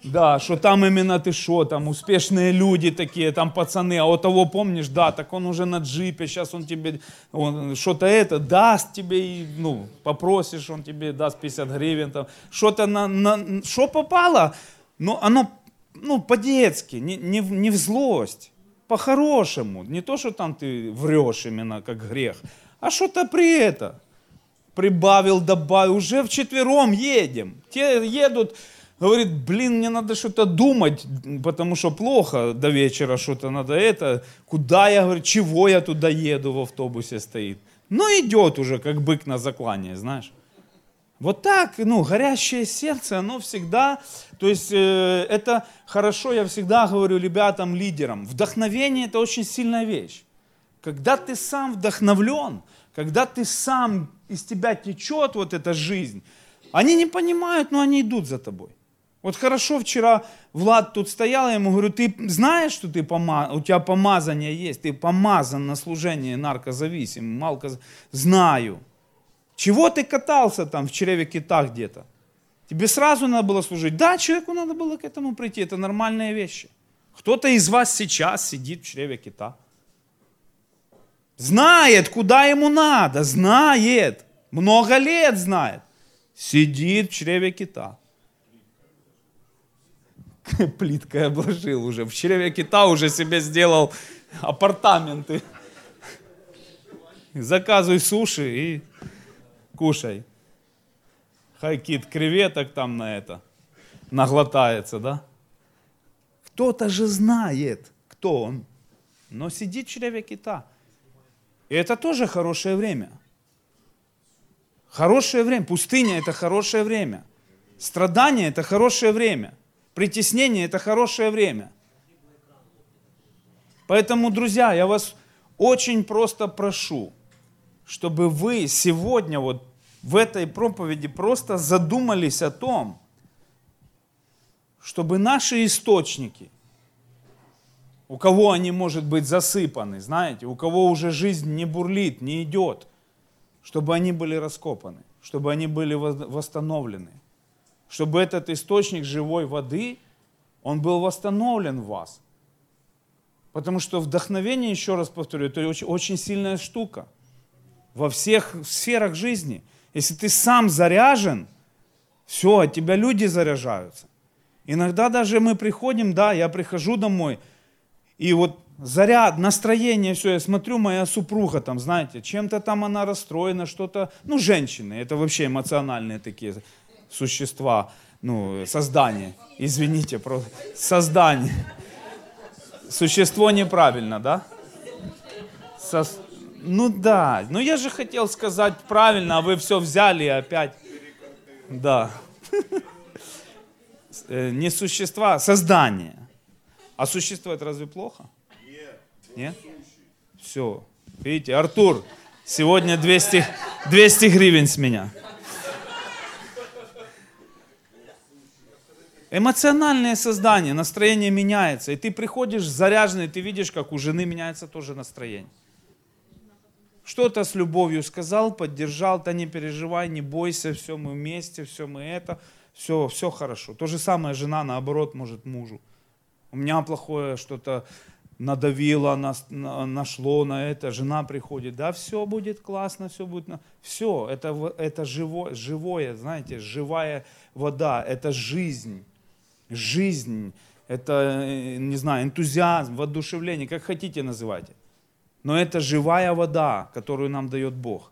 Speaker 1: Да, что там именно ты что, там успешные люди такие, там пацаны, а у того помнишь, да, так он уже на джипе, сейчас он тебе он что-то это даст тебе, ну, попросишь, он тебе даст 50 гривен, там, что-то на, на, что попало, но оно, ну, по-детски, не, не, не в злость по-хорошему. Не то, что там ты врешь именно как грех, а что-то при это. Прибавил, добавил, уже вчетвером едем. Те едут, говорит, блин, мне надо что-то думать, потому что плохо до вечера что-то надо это. Куда я, говорю, чего я туда еду в автобусе стоит. Ну идет уже, как бык на заклание, знаешь. Вот так, ну, горящее сердце, оно всегда, то есть э, это хорошо, я всегда говорю ребятам, лидерам, вдохновение это очень сильная вещь. Когда ты сам вдохновлен, когда ты сам, из тебя течет вот эта жизнь, они не понимают, но они идут за тобой. Вот хорошо вчера Влад тут стоял, я ему говорю, ты знаешь, что ты пома... у тебя помазание есть, ты помазан на служение наркозависимым, малко... знаю. Чего ты катался там в чреве кита где-то? Тебе сразу надо было служить. Да, человеку надо было к этому прийти. Это нормальные вещи. Кто-то из вас сейчас сидит в чреве кита. Знает, куда ему надо. Знает. Много лет знает. Сидит в чреве кита. Плиткой обложил уже. В чреве кита уже себе сделал апартаменты. Заказывай суши и кушай. Хай кит креветок там на это наглотается, да? Кто-то же знает, кто он, но сидит в чреве кита. И это тоже хорошее время. Хорошее время. Пустыня – это хорошее время. Страдание – это хорошее время. Притеснение – это хорошее время. Поэтому, друзья, я вас очень просто прошу – чтобы вы сегодня вот в этой проповеди просто задумались о том, чтобы наши источники, у кого они, может быть, засыпаны, знаете, у кого уже жизнь не бурлит, не идет, чтобы они были раскопаны, чтобы они были восстановлены, чтобы этот источник живой воды, он был восстановлен в вас. Потому что вдохновение, еще раз повторю, это очень, очень сильная штука – во всех сферах жизни. Если ты сам заряжен, все, от тебя люди заряжаются. Иногда даже мы приходим, да, я прихожу домой, и вот заряд, настроение, все, я смотрю, моя супруга там, знаете, чем-то там она расстроена, что-то, ну, женщины, это вообще эмоциональные такие существа, ну, создание, извините, про создание. Существо неправильно, да? Со... Ну да, ну я же хотел сказать правильно, а вы все взяли опять. Да. Э, не существа, а создание. А существо разве плохо? Нет? Все. Видите, Артур, сегодня 200, 200 гривен с меня. Эмоциональное создание, настроение меняется. И ты приходишь заряженный, ты видишь, как у жены меняется тоже настроение. Что-то с любовью сказал, поддержал, да не переживай, не бойся, все мы вместе, все мы это, все, все хорошо. То же самое жена, наоборот, может мужу. У меня плохое что-то надавило, нашло на это, жена приходит, да, все будет классно, все будет, все, это, это живое, живое, знаете, живая вода, это жизнь, жизнь, это, э, не знаю, энтузиазм, воодушевление, как хотите называйте. Но это живая вода, которую нам дает Бог.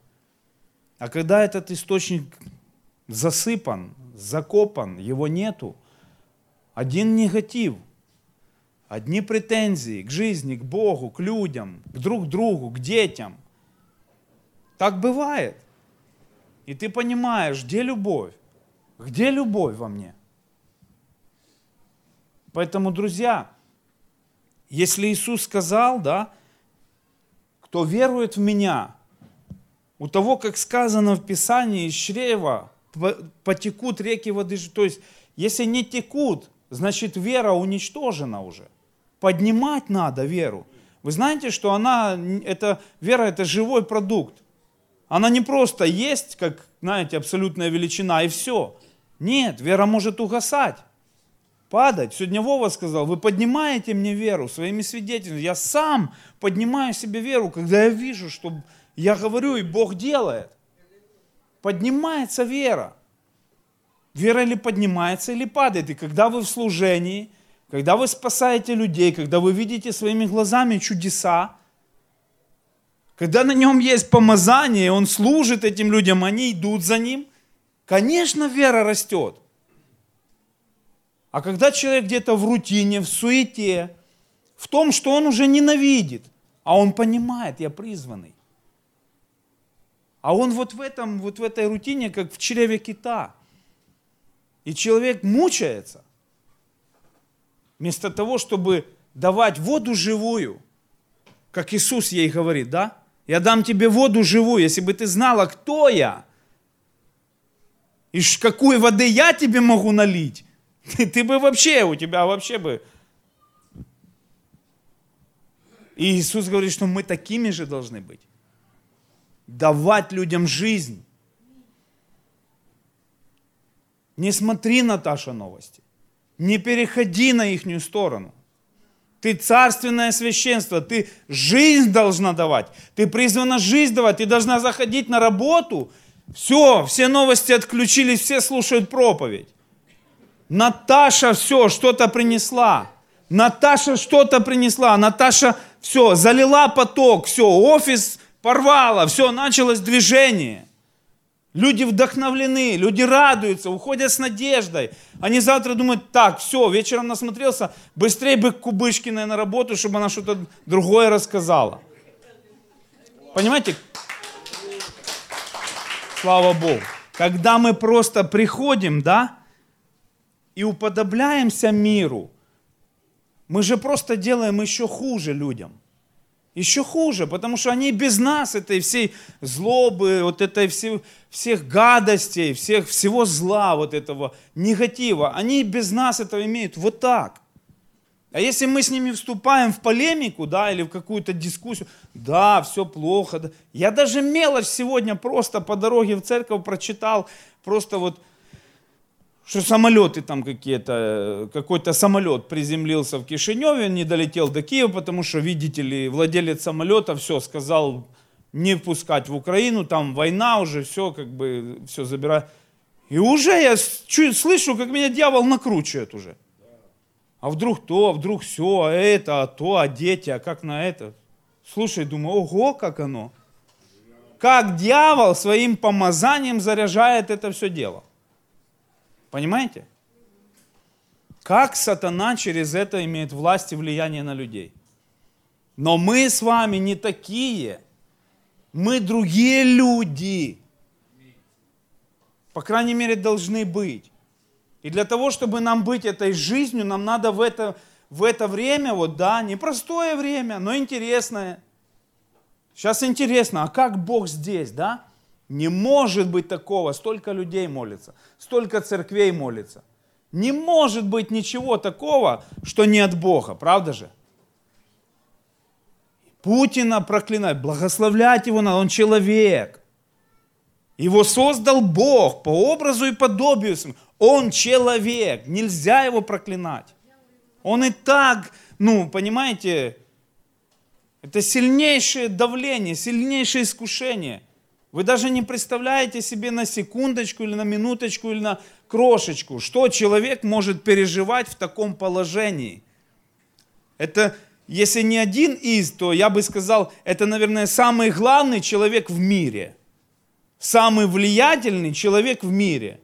Speaker 1: А когда этот источник засыпан, закопан, его нету, один негатив – одни претензии к жизни, к Богу, к людям, к друг другу, к детям. Так бывает. И ты понимаешь, где любовь? Где любовь во мне? Поэтому, друзья, если Иисус сказал, да, кто верует в Меня, у того, как сказано в Писании, из чрева потекут реки воды. То есть, если не текут, значит вера уничтожена уже – поднимать надо веру. Вы знаете, что она, это, вера это живой продукт. Она не просто есть, как, знаете, абсолютная величина и все. Нет, вера может угасать, падать. Сегодня Вова сказал, вы поднимаете мне веру своими свидетельствами. Я сам поднимаю себе веру, когда я вижу, что я говорю, и Бог делает. Поднимается вера. Вера или поднимается, или падает. И когда вы в служении – когда вы спасаете людей, когда вы видите своими глазами чудеса, когда на нем есть помазание, он служит этим людям, они идут за ним, конечно, вера растет. А когда человек где-то в рутине, в суете, в том, что он уже ненавидит, а он понимает, я призванный. А он вот в, этом, вот в этой рутине, как в чреве кита. И человек мучается. Вместо того, чтобы давать воду живую, как Иисус ей говорит, да? Я дам тебе воду живую, если бы ты знала, кто я, и какой воды я тебе могу налить, ты, ты бы вообще, у тебя вообще бы... И Иисус говорит, что мы такими же должны быть. Давать людям жизнь. Не смотри, Наташа, новости. Не переходи на ихнюю сторону. Ты царственное священство, ты жизнь должна давать. Ты призвана жизнь давать, ты должна заходить на работу. Все, все новости отключились, все слушают проповедь. Наташа все, что-то принесла. Наташа что-то принесла. Наташа все, залила поток, все, офис порвала, все, началось движение. Люди вдохновлены, люди радуются, уходят с надеждой. Они завтра думают, так, все, вечером насмотрелся, быстрее бы к Кубышкиной на работу, чтобы она что-то другое рассказала. Понимаете? Слава Богу. Когда мы просто приходим, да, и уподобляемся миру, мы же просто делаем еще хуже людям. Еще хуже, потому что они без нас, этой всей злобы, вот этой всей, всех гадостей, всех, всего зла, вот этого негатива, они без нас это имеют вот так. А если мы с ними вступаем в полемику, да, или в какую-то дискуссию, да, все плохо. Да. Я даже мелочь сегодня просто по дороге в церковь прочитал, просто вот что самолеты там какие-то, какой-то самолет приземлился в Кишиневе, не долетел до Киева, потому что, видите ли, владелец самолета все сказал не впускать в Украину, там война уже, все как бы, все забирает. И уже я слышу, как меня дьявол накручивает уже. А вдруг то, а вдруг все, а это, а то, а дети, а как на это? Слушай, думаю, ого, как оно. Как дьявол своим помазанием заряжает это все дело. Понимаете? Как сатана через это имеет власть и влияние на людей. Но мы с вами не такие. Мы другие люди. По крайней мере, должны быть. И для того, чтобы нам быть этой жизнью, нам надо в это, в это время, вот да, непростое время, но интересное. Сейчас интересно, а как Бог здесь, да? Не может быть такого. Столько людей молится, столько церквей молится. Не может быть ничего такого, что не от Бога, правда же? Путина проклинать, благословлять его надо, он человек. Его создал Бог по образу и подобию. Он человек, нельзя его проклинать. Он и так, ну, понимаете, это сильнейшее давление, сильнейшее искушение. Вы даже не представляете себе на секундочку или на минуточку или на крошечку, что человек может переживать в таком положении. Это, если не один из, то я бы сказал, это, наверное, самый главный человек в мире. Самый влиятельный человек в мире.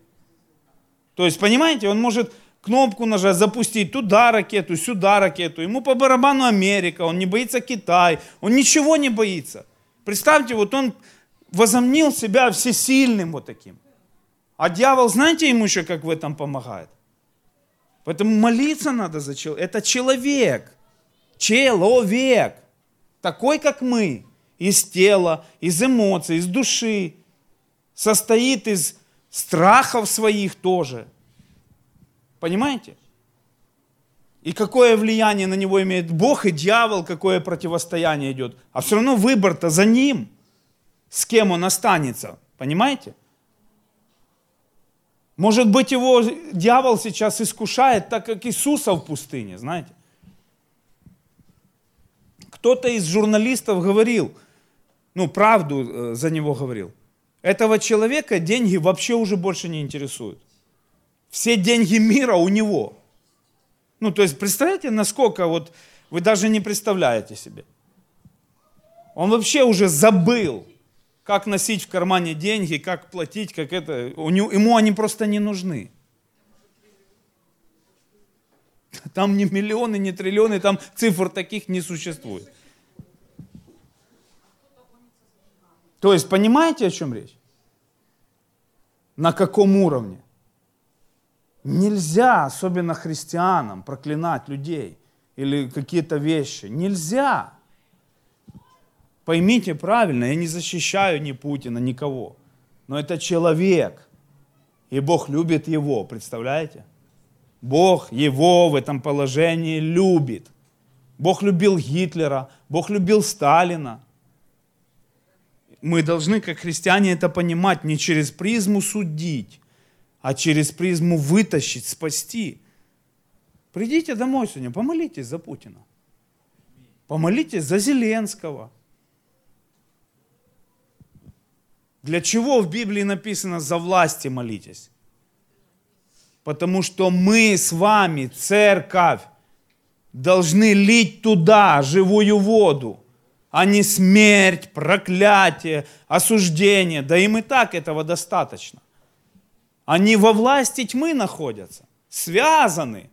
Speaker 1: То есть, понимаете, он может кнопку нажать, запустить туда ракету, сюда ракету. Ему по барабану Америка, он не боится Китай, он ничего не боится. Представьте, вот он возомнил себя всесильным вот таким. А дьявол, знаете ему еще, как в этом помогает? Поэтому молиться надо за человека. Это человек. Человек. Такой, как мы. Из тела, из эмоций, из души. Состоит из страхов своих тоже. Понимаете? И какое влияние на него имеет Бог и дьявол, какое противостояние идет. А все равно выбор-то за ним. С кем он останется. Понимаете? Может быть, его дьявол сейчас искушает, так как Иисуса в пустыне, знаете. Кто-то из журналистов говорил, ну, правду э, за него говорил. Этого человека деньги вообще уже больше не интересуют. Все деньги мира у него. Ну, то есть, представляете, насколько вот вы даже не представляете себе. Он вообще уже забыл, как носить в кармане деньги, как платить, как это. Ему они просто не нужны. Там не миллионы, не триллионы, там цифр таких не существует. То есть, понимаете, о чем речь? На каком уровне? Нельзя, особенно христианам, проклинать людей или какие-то вещи. Нельзя. Поймите правильно, я не защищаю ни Путина, никого. Но это человек. И Бог любит его, представляете? Бог его в этом положении любит. Бог любил Гитлера, Бог любил Сталина. Мы должны, как христиане, это понимать, не через призму судить, а через призму вытащить, спасти. Придите домой сегодня, помолитесь за Путина. Помолитесь за Зеленского. Для чего в Библии написано «за власти молитесь»? Потому что мы с вами, церковь, должны лить туда живую воду, а не смерть, проклятие, осуждение. Да им и так этого достаточно. Они во власти тьмы находятся, связаны.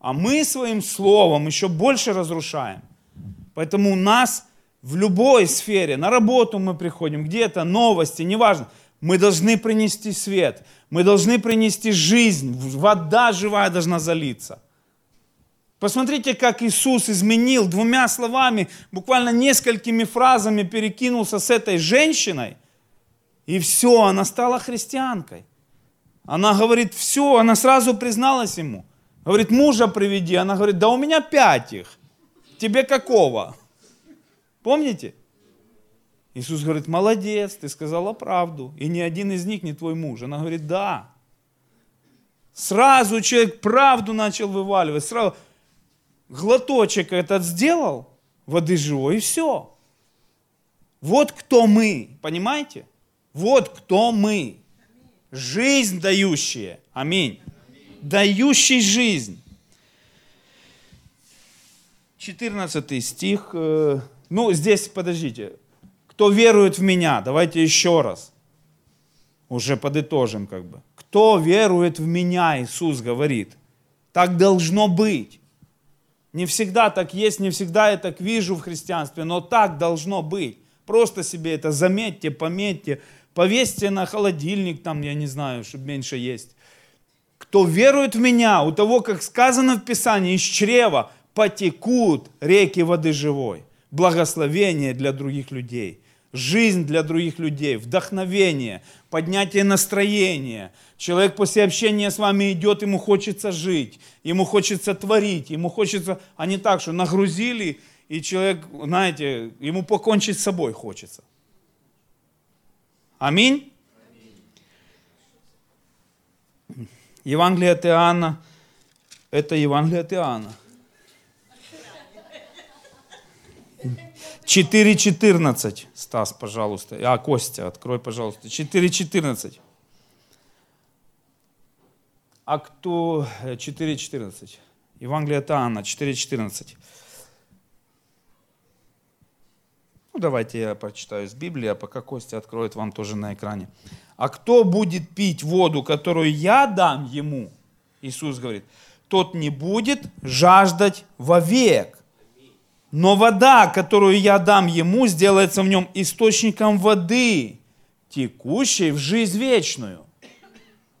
Speaker 1: А мы своим словом еще больше разрушаем. Поэтому у нас в любой сфере, на работу мы приходим, где-то, новости, неважно, мы должны принести свет, мы должны принести жизнь, вода живая должна залиться. Посмотрите, как Иисус изменил двумя словами, буквально несколькими фразами перекинулся с этой женщиной, и все, она стала христианкой. Она говорит, все, она сразу призналась ему. Говорит, мужа приведи. Она говорит, да у меня пять их. Тебе какого? Помните? Иисус говорит, молодец, ты сказала правду, и ни один из них не твой муж. Она говорит, да. Сразу человек правду начал вываливать, сразу глоточек этот сделал, воды живой, и все. Вот кто мы, понимаете? Вот кто мы. Жизнь дающие. Аминь. Дающий жизнь. 14 стих. Ну, здесь, подождите. Кто верует в меня? Давайте еще раз. Уже подытожим как бы. Кто верует в меня, Иисус говорит. Так должно быть. Не всегда так есть, не всегда я так вижу в христианстве, но так должно быть. Просто себе это заметьте, пометьте, повесьте на холодильник, там, я не знаю, чтобы меньше есть. Кто верует в меня, у того, как сказано в Писании, из чрева потекут реки воды живой благословение для других людей. жизнь для других людей, вдохновение, поднятие настроения. Человек после общения с вами идет, ему хочется жить, ему хочется творить, ему хочется, а не так, что нагрузили, и человек, знаете, ему покончить с собой хочется. Аминь. Евангелие от Иоанна, это Евангелие от Иоанна. 4.14. Стас, пожалуйста. А, Костя, открой, пожалуйста. 4.14. А кто... 4.14. Э, Евангелие от Иоанна, 4.14. Ну, давайте я прочитаю из Библии, а пока Костя откроет вам тоже на экране. А кто будет пить воду, которую я дам ему, Иисус говорит, тот не будет жаждать вовек. Но вода, которую я дам ему, сделается в нем источником воды, текущей в жизнь вечную.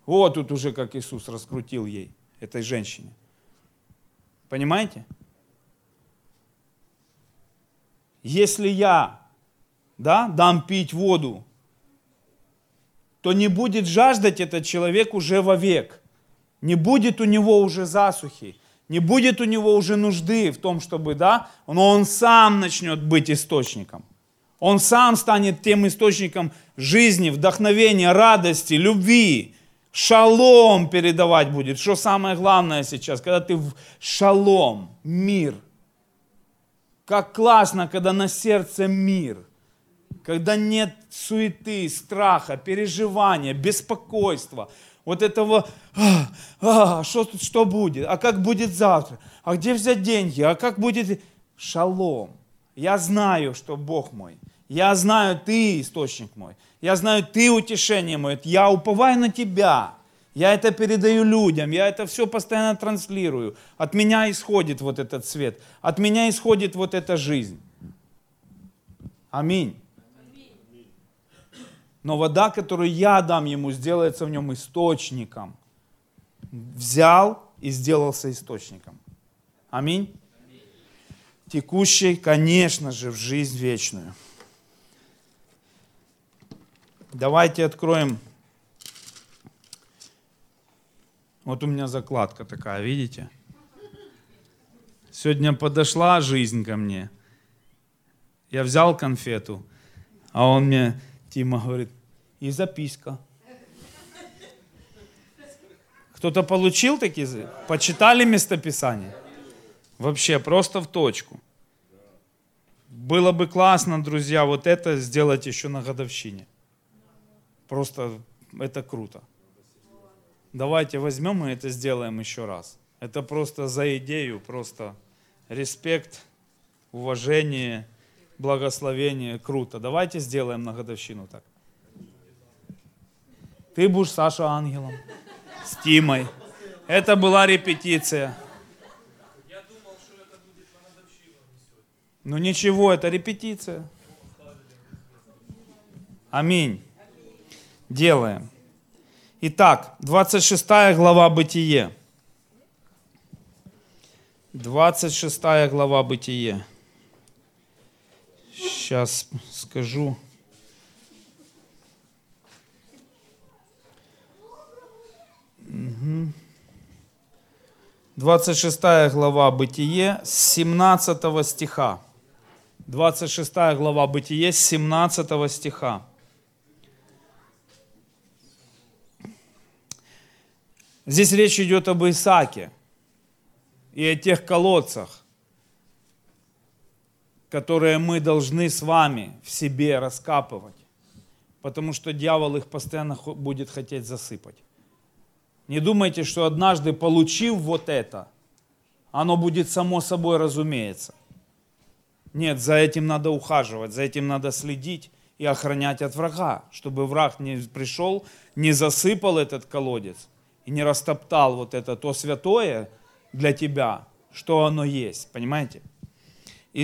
Speaker 1: Вот тут уже как Иисус раскрутил ей, этой женщине. Понимаете? если я да, дам пить воду, то не будет жаждать этот человек уже вовек. Не будет у него уже засухи, не будет у него уже нужды в том, чтобы, да, но он сам начнет быть источником. Он сам станет тем источником жизни, вдохновения, радости, любви, шалом передавать будет. Что самое главное сейчас, когда ты в шалом, мир – как классно, когда на сердце мир, когда нет суеты, страха, переживания, беспокойства, вот этого, а, а, что, что будет, а как будет завтра, а где взять деньги, а как будет шалом. Я знаю, что Бог мой, я знаю, ты источник мой, я знаю, ты утешение мое, я уповаю на тебя. Я это передаю людям, я это все постоянно транслирую. От меня исходит вот этот свет, от меня исходит вот эта жизнь. Аминь. Но вода, которую я дам ему, сделается в нем источником. Взял и сделался источником. Аминь. Текущий, конечно же, в жизнь вечную. Давайте откроем Вот у меня закладка такая, видите? Сегодня подошла жизнь ко мне. Я взял конфету, а он мне, Тима, говорит, и записка. Кто-то получил такие? Почитали местописание? Вообще, просто в точку. Было бы классно, друзья, вот это сделать еще на годовщине. Просто это круто. Давайте возьмем и это сделаем еще раз. Это просто за идею, просто респект, уважение, благословение, круто. Давайте сделаем на годовщину так. Ты будешь Саша ангелом с Тимой. Это была репетиция. Ну ничего, это репетиция. Аминь. Делаем. Итак, 26 глава Бытие. 26 глава Бытие. Сейчас скажу. Угу. 26 глава Бытие с 17 стиха. 26 глава Бытие с 17 стиха. Здесь речь идет об Исааке и о тех колодцах, которые мы должны с вами в себе раскапывать, потому что дьявол их постоянно будет хотеть засыпать. Не думайте, что однажды получив вот это, оно будет само собой разумеется. Нет, за этим надо ухаживать, за этим надо следить и охранять от врага, чтобы враг не пришел, не засыпал этот колодец – и не растоптал вот это то святое для тебя, что оно есть. Понимаете?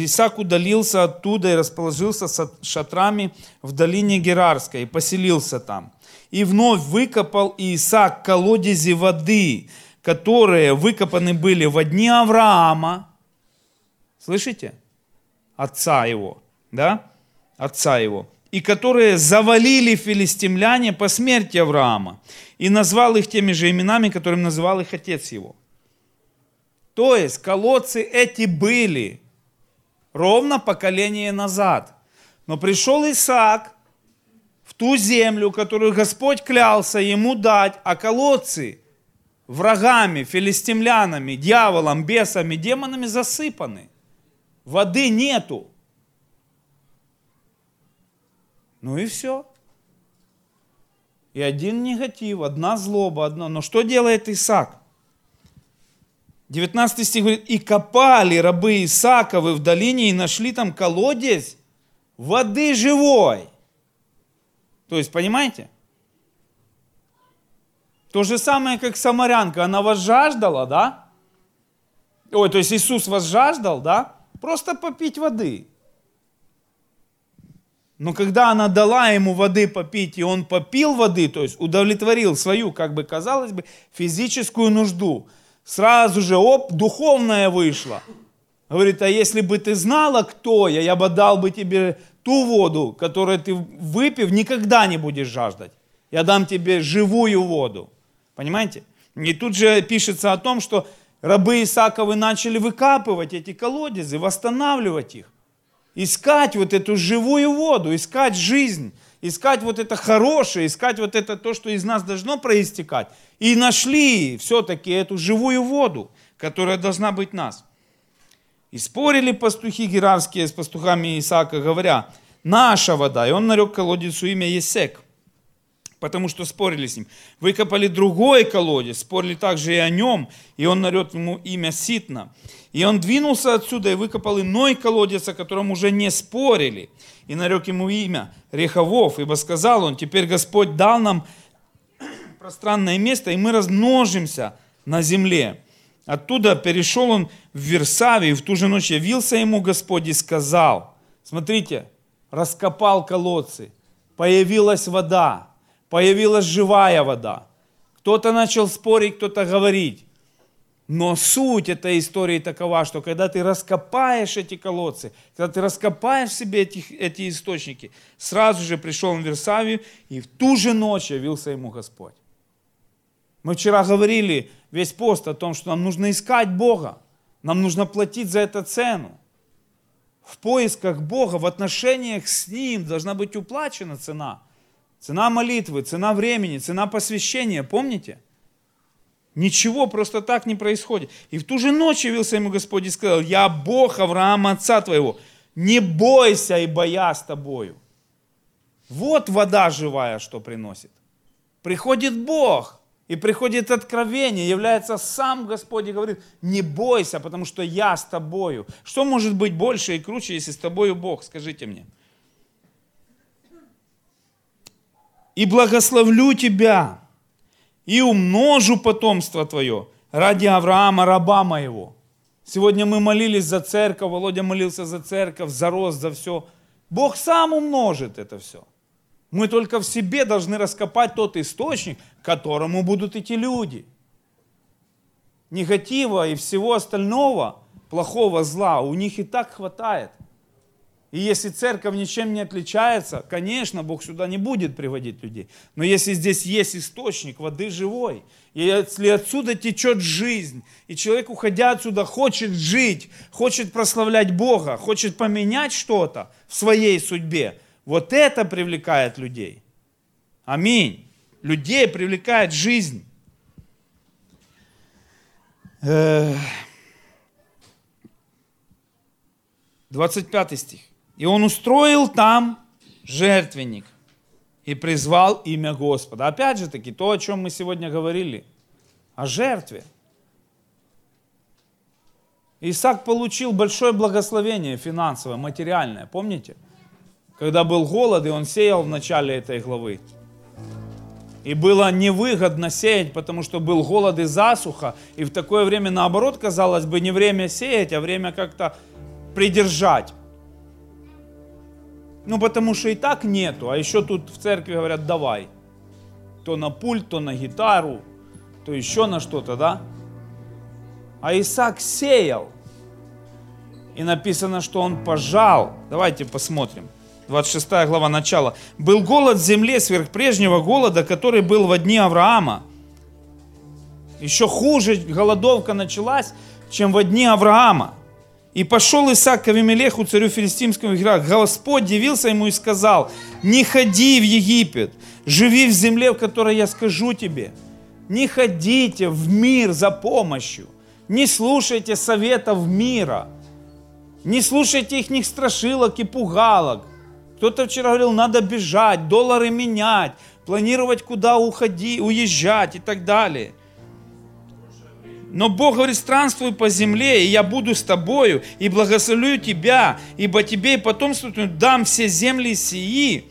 Speaker 1: Исаак удалился оттуда и расположился с шатрами в долине Герарской и поселился там. И вновь выкопал Исаак колодези воды, которые выкопаны были в дни Авраама. Слышите? Отца его, да? Отца его и которые завалили филистимляне по смерти Авраама, и назвал их теми же именами, которым называл их отец его. То есть колодцы эти были ровно поколение назад. Но пришел Исаак в ту землю, которую Господь клялся ему дать, а колодцы врагами, филистимлянами, дьяволом, бесами, демонами засыпаны. Воды нету. Ну и все. И один негатив, одна злоба, одно. Но что делает Исаак? 19 стих говорит, и копали рабы Исааковы в долине и нашли там колодец воды живой. То есть, понимаете? То же самое, как самарянка, она вас жаждала, да? Ой, то есть Иисус вас жаждал, да? Просто попить воды. Но когда она дала ему воды попить, и он попил воды, то есть удовлетворил свою, как бы казалось бы, физическую нужду, сразу же, оп, духовная вышла. Говорит, а если бы ты знала, кто я, я бы дал бы тебе ту воду, которую ты выпив, никогда не будешь жаждать. Я дам тебе живую воду. Понимаете? И тут же пишется о том, что рабы Исааковы начали выкапывать эти колодезы, восстанавливать их искать вот эту живую воду, искать жизнь, искать вот это хорошее, искать вот это то, что из нас должно проистекать. И нашли все-таки эту живую воду, которая должна быть нас. И спорили пастухи герарские с пастухами Исаака, говоря, наша вода. И он нарек колодецу имя Есек потому что спорили с ним. Выкопали другой колодец, спорили также и о нем, и он нарет ему имя Ситна. И он двинулся отсюда и выкопал иной колодец, о котором уже не спорили, и нарек ему имя Реховов, ибо сказал он, теперь Господь дал нам пространное место, и мы размножимся на земле. Оттуда перешел он в Версавию, и в ту же ночь явился ему Господь и сказал, смотрите, раскопал колодцы, появилась вода, появилась живая вода. Кто-то начал спорить, кто-то говорить. Но суть этой истории такова, что когда ты раскопаешь эти колодцы, когда ты раскопаешь себе эти, эти источники, сразу же пришел он в Версавию, и в ту же ночь явился ему Господь. Мы вчера говорили весь пост о том, что нам нужно искать Бога, нам нужно платить за это цену. В поисках Бога, в отношениях с Ним должна быть уплачена цена – Цена молитвы, цена времени, цена посвящения, помните? Ничего просто так не происходит. И в ту же ночь явился ему Господь и сказал, я Бог Авраама, отца твоего, не бойся, ибо я с тобою. Вот вода живая, что приносит. Приходит Бог, и приходит откровение, является сам Господь и говорит, не бойся, потому что я с тобою. Что может быть больше и круче, если с тобою Бог, скажите мне. и благословлю тебя, и умножу потомство твое ради Авраама, раба моего. Сегодня мы молились за церковь, Володя молился за церковь, за рост, за все. Бог сам умножит это все. Мы только в себе должны раскопать тот источник, к которому будут идти люди. Негатива и всего остального, плохого зла, у них и так хватает – и если церковь ничем не отличается, конечно, Бог сюда не будет приводить людей. Но если здесь есть источник воды живой, если отсюда течет жизнь, и человек, уходя отсюда, хочет жить, хочет прославлять Бога, хочет поменять что-то в своей судьбе, вот это привлекает людей. Аминь. Людей привлекает жизнь. 25 э, стих. И он устроил там жертвенник и призвал имя Господа. Опять же таки, то, о чем мы сегодня говорили, о жертве. Исаак получил большое благословение финансовое, материальное, помните? Когда был голод, и он сеял в начале этой главы. И было невыгодно сеять, потому что был голод и засуха. И в такое время, наоборот, казалось бы, не время сеять, а время как-то придержать. Ну, потому что и так нету, а еще тут в церкви говорят, давай. То на пульт, то на гитару, то еще на что-то, да? А Исаак сеял. И написано, что он пожал. Давайте посмотрим. 26 глава, начала. «Был голод в земле сверх прежнего голода, который был в дни Авраама». Еще хуже голодовка началась, чем в дни Авраама. И пошел Исаак к Авимелеху, царю филистимского игра. Господь дивился ему и сказал, не ходи в Египет, живи в земле, в которой я скажу тебе. Не ходите в мир за помощью. Не слушайте советов мира. Не слушайте их страшилок и пугалок. Кто-то вчера говорил, надо бежать, доллары менять, планировать, куда уходить, уезжать и так далее. Но Бог говорит, странствуй по земле, и я буду с тобою, и благословлю тебя, ибо тебе и потомству дам все земли сии,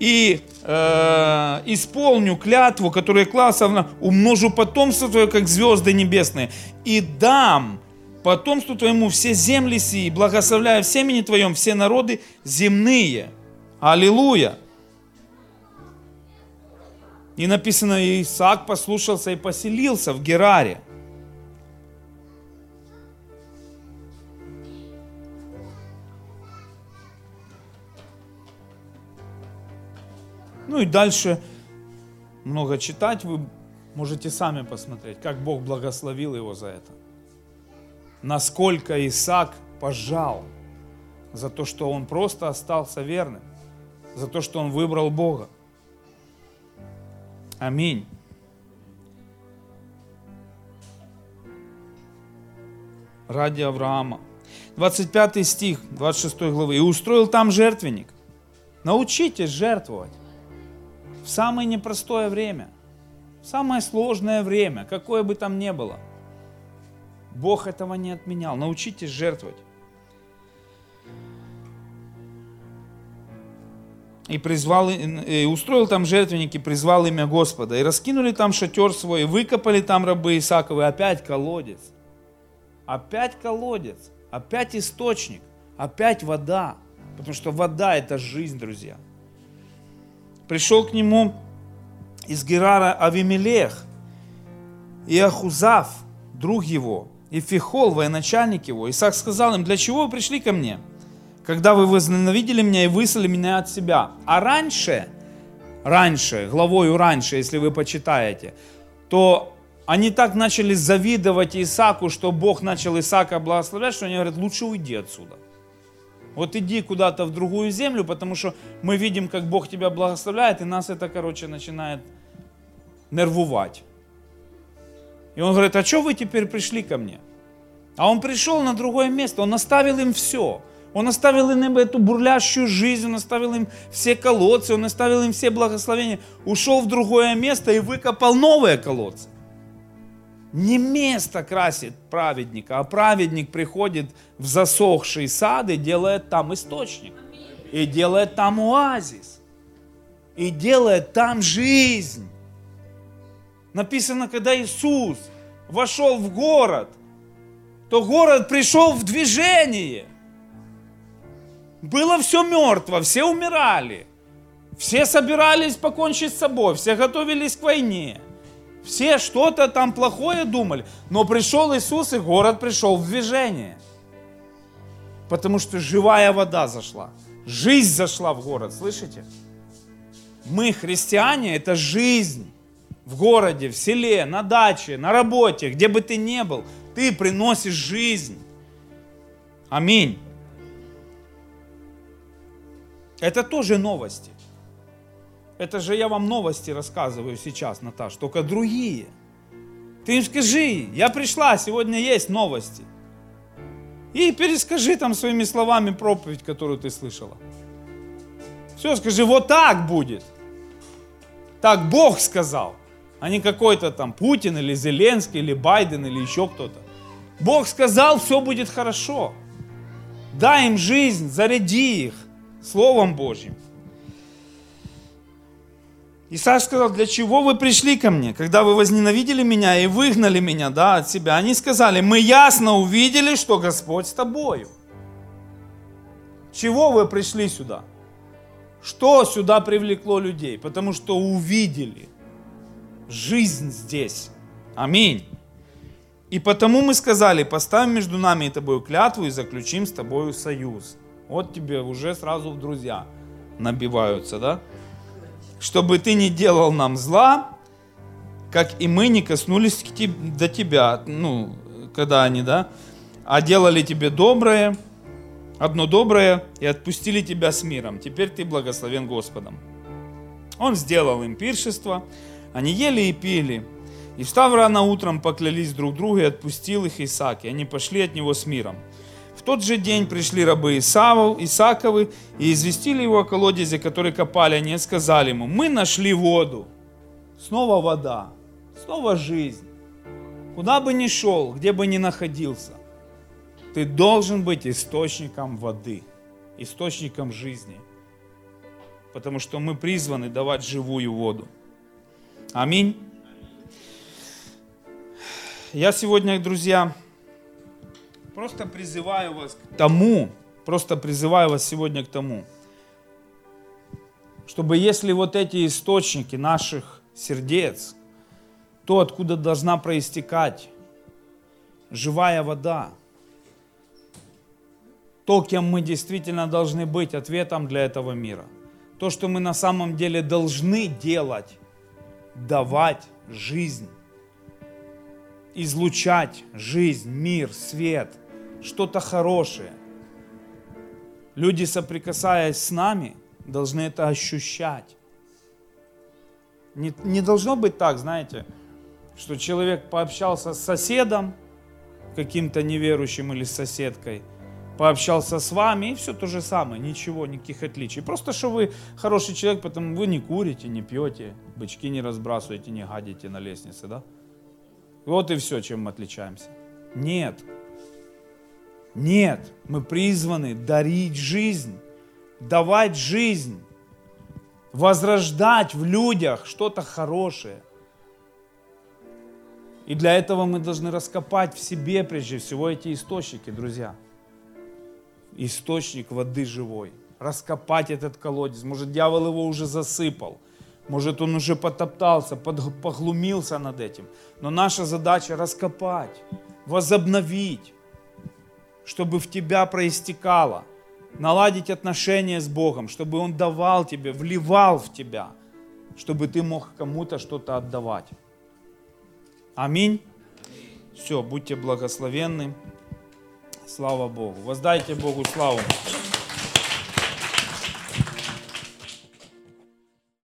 Speaker 1: и э, исполню клятву, которую клялся, умножу потомство твое, как звезды небесные, и дам потомству твоему все земли сии, благословляя в семени твоем все народы земные. Аллилуйя! И написано, Исаак послушался и поселился в Гераре. Ну и дальше много читать, вы можете сами посмотреть, как Бог благословил его за это. Насколько Исаак пожал за то, что он просто остался верным, за то, что он выбрал Бога. Аминь. Ради Авраама. 25 стих 26 главы. «И устроил там жертвенник». Научитесь жертвовать в самое непростое время, в самое сложное время, какое бы там ни было. Бог этого не отменял. Научитесь жертвовать. и призвал, и устроил там жертвенник, и призвал имя Господа. И раскинули там шатер свой, и выкопали там рабы Исаковы. Опять колодец. Опять колодец. Опять источник. Опять вода. Потому что вода это жизнь, друзья пришел к нему из Герара Авимелех, и Ахузав, друг его, и Фихол, военачальник его. Исаак сказал им, для чего вы пришли ко мне, когда вы возненавидели меня и выслали меня от себя? А раньше, раньше, главою раньше, если вы почитаете, то они так начали завидовать Исааку, что Бог начал Исаака благословлять, что они говорят, лучше уйди отсюда. Вот иди куда-то в другую землю, потому что мы видим, как Бог тебя благословляет, и нас это, короче, начинает нервувать. И он говорит, а что вы теперь пришли ко мне? А он пришел на другое место, он оставил им все. Он оставил им эту бурлящую жизнь, он оставил им все колодцы, он оставил им все благословения, ушел в другое место и выкопал новые колодцы. Не место красит праведника, а праведник приходит в засохший сад и делает там источник. И делает там оазис. И делает там жизнь. Написано, когда Иисус вошел в город, то город пришел в движение. Было все мертво, все умирали. Все собирались покончить с собой, все готовились к войне. Все что-то там плохое думали. Но пришел Иисус, и город пришел в движение. Потому что живая вода зашла. Жизнь зашла в город, слышите? Мы, христиане, это жизнь в городе, в селе, на даче, на работе, где бы ты ни был. Ты приносишь жизнь. Аминь. Это тоже новости. Это же я вам новости рассказываю сейчас, Наташ, только другие. Ты им скажи, я пришла, сегодня есть новости. И перескажи там своими словами проповедь, которую ты слышала. Все, скажи, вот так будет. Так Бог сказал, а не какой-то там Путин или Зеленский или Байден или еще кто-то. Бог сказал, все будет хорошо. Дай им жизнь, заряди их Словом Божьим. Исаак сказал, для чего вы пришли ко мне, когда вы возненавидели меня и выгнали меня да, от себя? Они сказали, мы ясно увидели, что Господь с тобою. Чего вы пришли сюда? Что сюда привлекло людей? Потому что увидели жизнь здесь. Аминь. И потому мы сказали, поставим между нами и тобой клятву и заключим с тобою союз. Вот тебе уже сразу в друзья. набиваются, да? Чтобы ты не делал нам зла, как и мы не коснулись до тебя, ну, когда они, да, а делали тебе доброе, одно доброе, и отпустили тебя с миром. Теперь ты благословен Господом. Он сделал им пиршество, они ели и пили, и встав рано утром, поклялись друг другу и отпустил их Исаак, и они пошли от него с миром. Тот же день пришли рабы Исавов, Исаковы и известили его о колодезе, который копали. Они сказали ему, мы нашли воду. Снова вода, снова жизнь. Куда бы ни шел, где бы ни находился, ты должен быть источником воды, источником жизни. Потому что мы призваны давать живую воду. Аминь. Я сегодня, друзья, просто призываю вас к тому, просто призываю вас сегодня к тому, чтобы если вот эти источники наших сердец, то, откуда должна проистекать живая вода, то, кем мы действительно должны быть ответом для этого мира, то, что мы на самом деле должны делать, давать жизнь излучать жизнь, мир, свет, что-то хорошее. Люди, соприкасаясь с нами, должны это ощущать. Не, не должно быть так, знаете, что человек пообщался с соседом, каким-то неверующим или с соседкой, пообщался с вами, и все то же самое, ничего, никаких отличий. Просто что вы хороший человек, потому вы не курите, не пьете, бычки не разбрасываете, не гадите на лестнице, да? Вот и все, чем мы отличаемся. Нет. Нет. Мы призваны дарить жизнь, давать жизнь, возрождать в людях что-то хорошее. И для этого мы должны раскопать в себе прежде всего эти источники, друзья. Источник воды живой. Раскопать этот колодец. Может, дьявол его уже засыпал – может, он уже потоптался, поглумился над этим. Но наша задача раскопать, возобновить, чтобы в тебя проистекало, наладить отношения с Богом, чтобы Он давал тебе, вливал в тебя, чтобы ты мог кому-то что-то отдавать. Аминь. Все, будьте благословенны. Слава Богу. Воздайте Богу славу.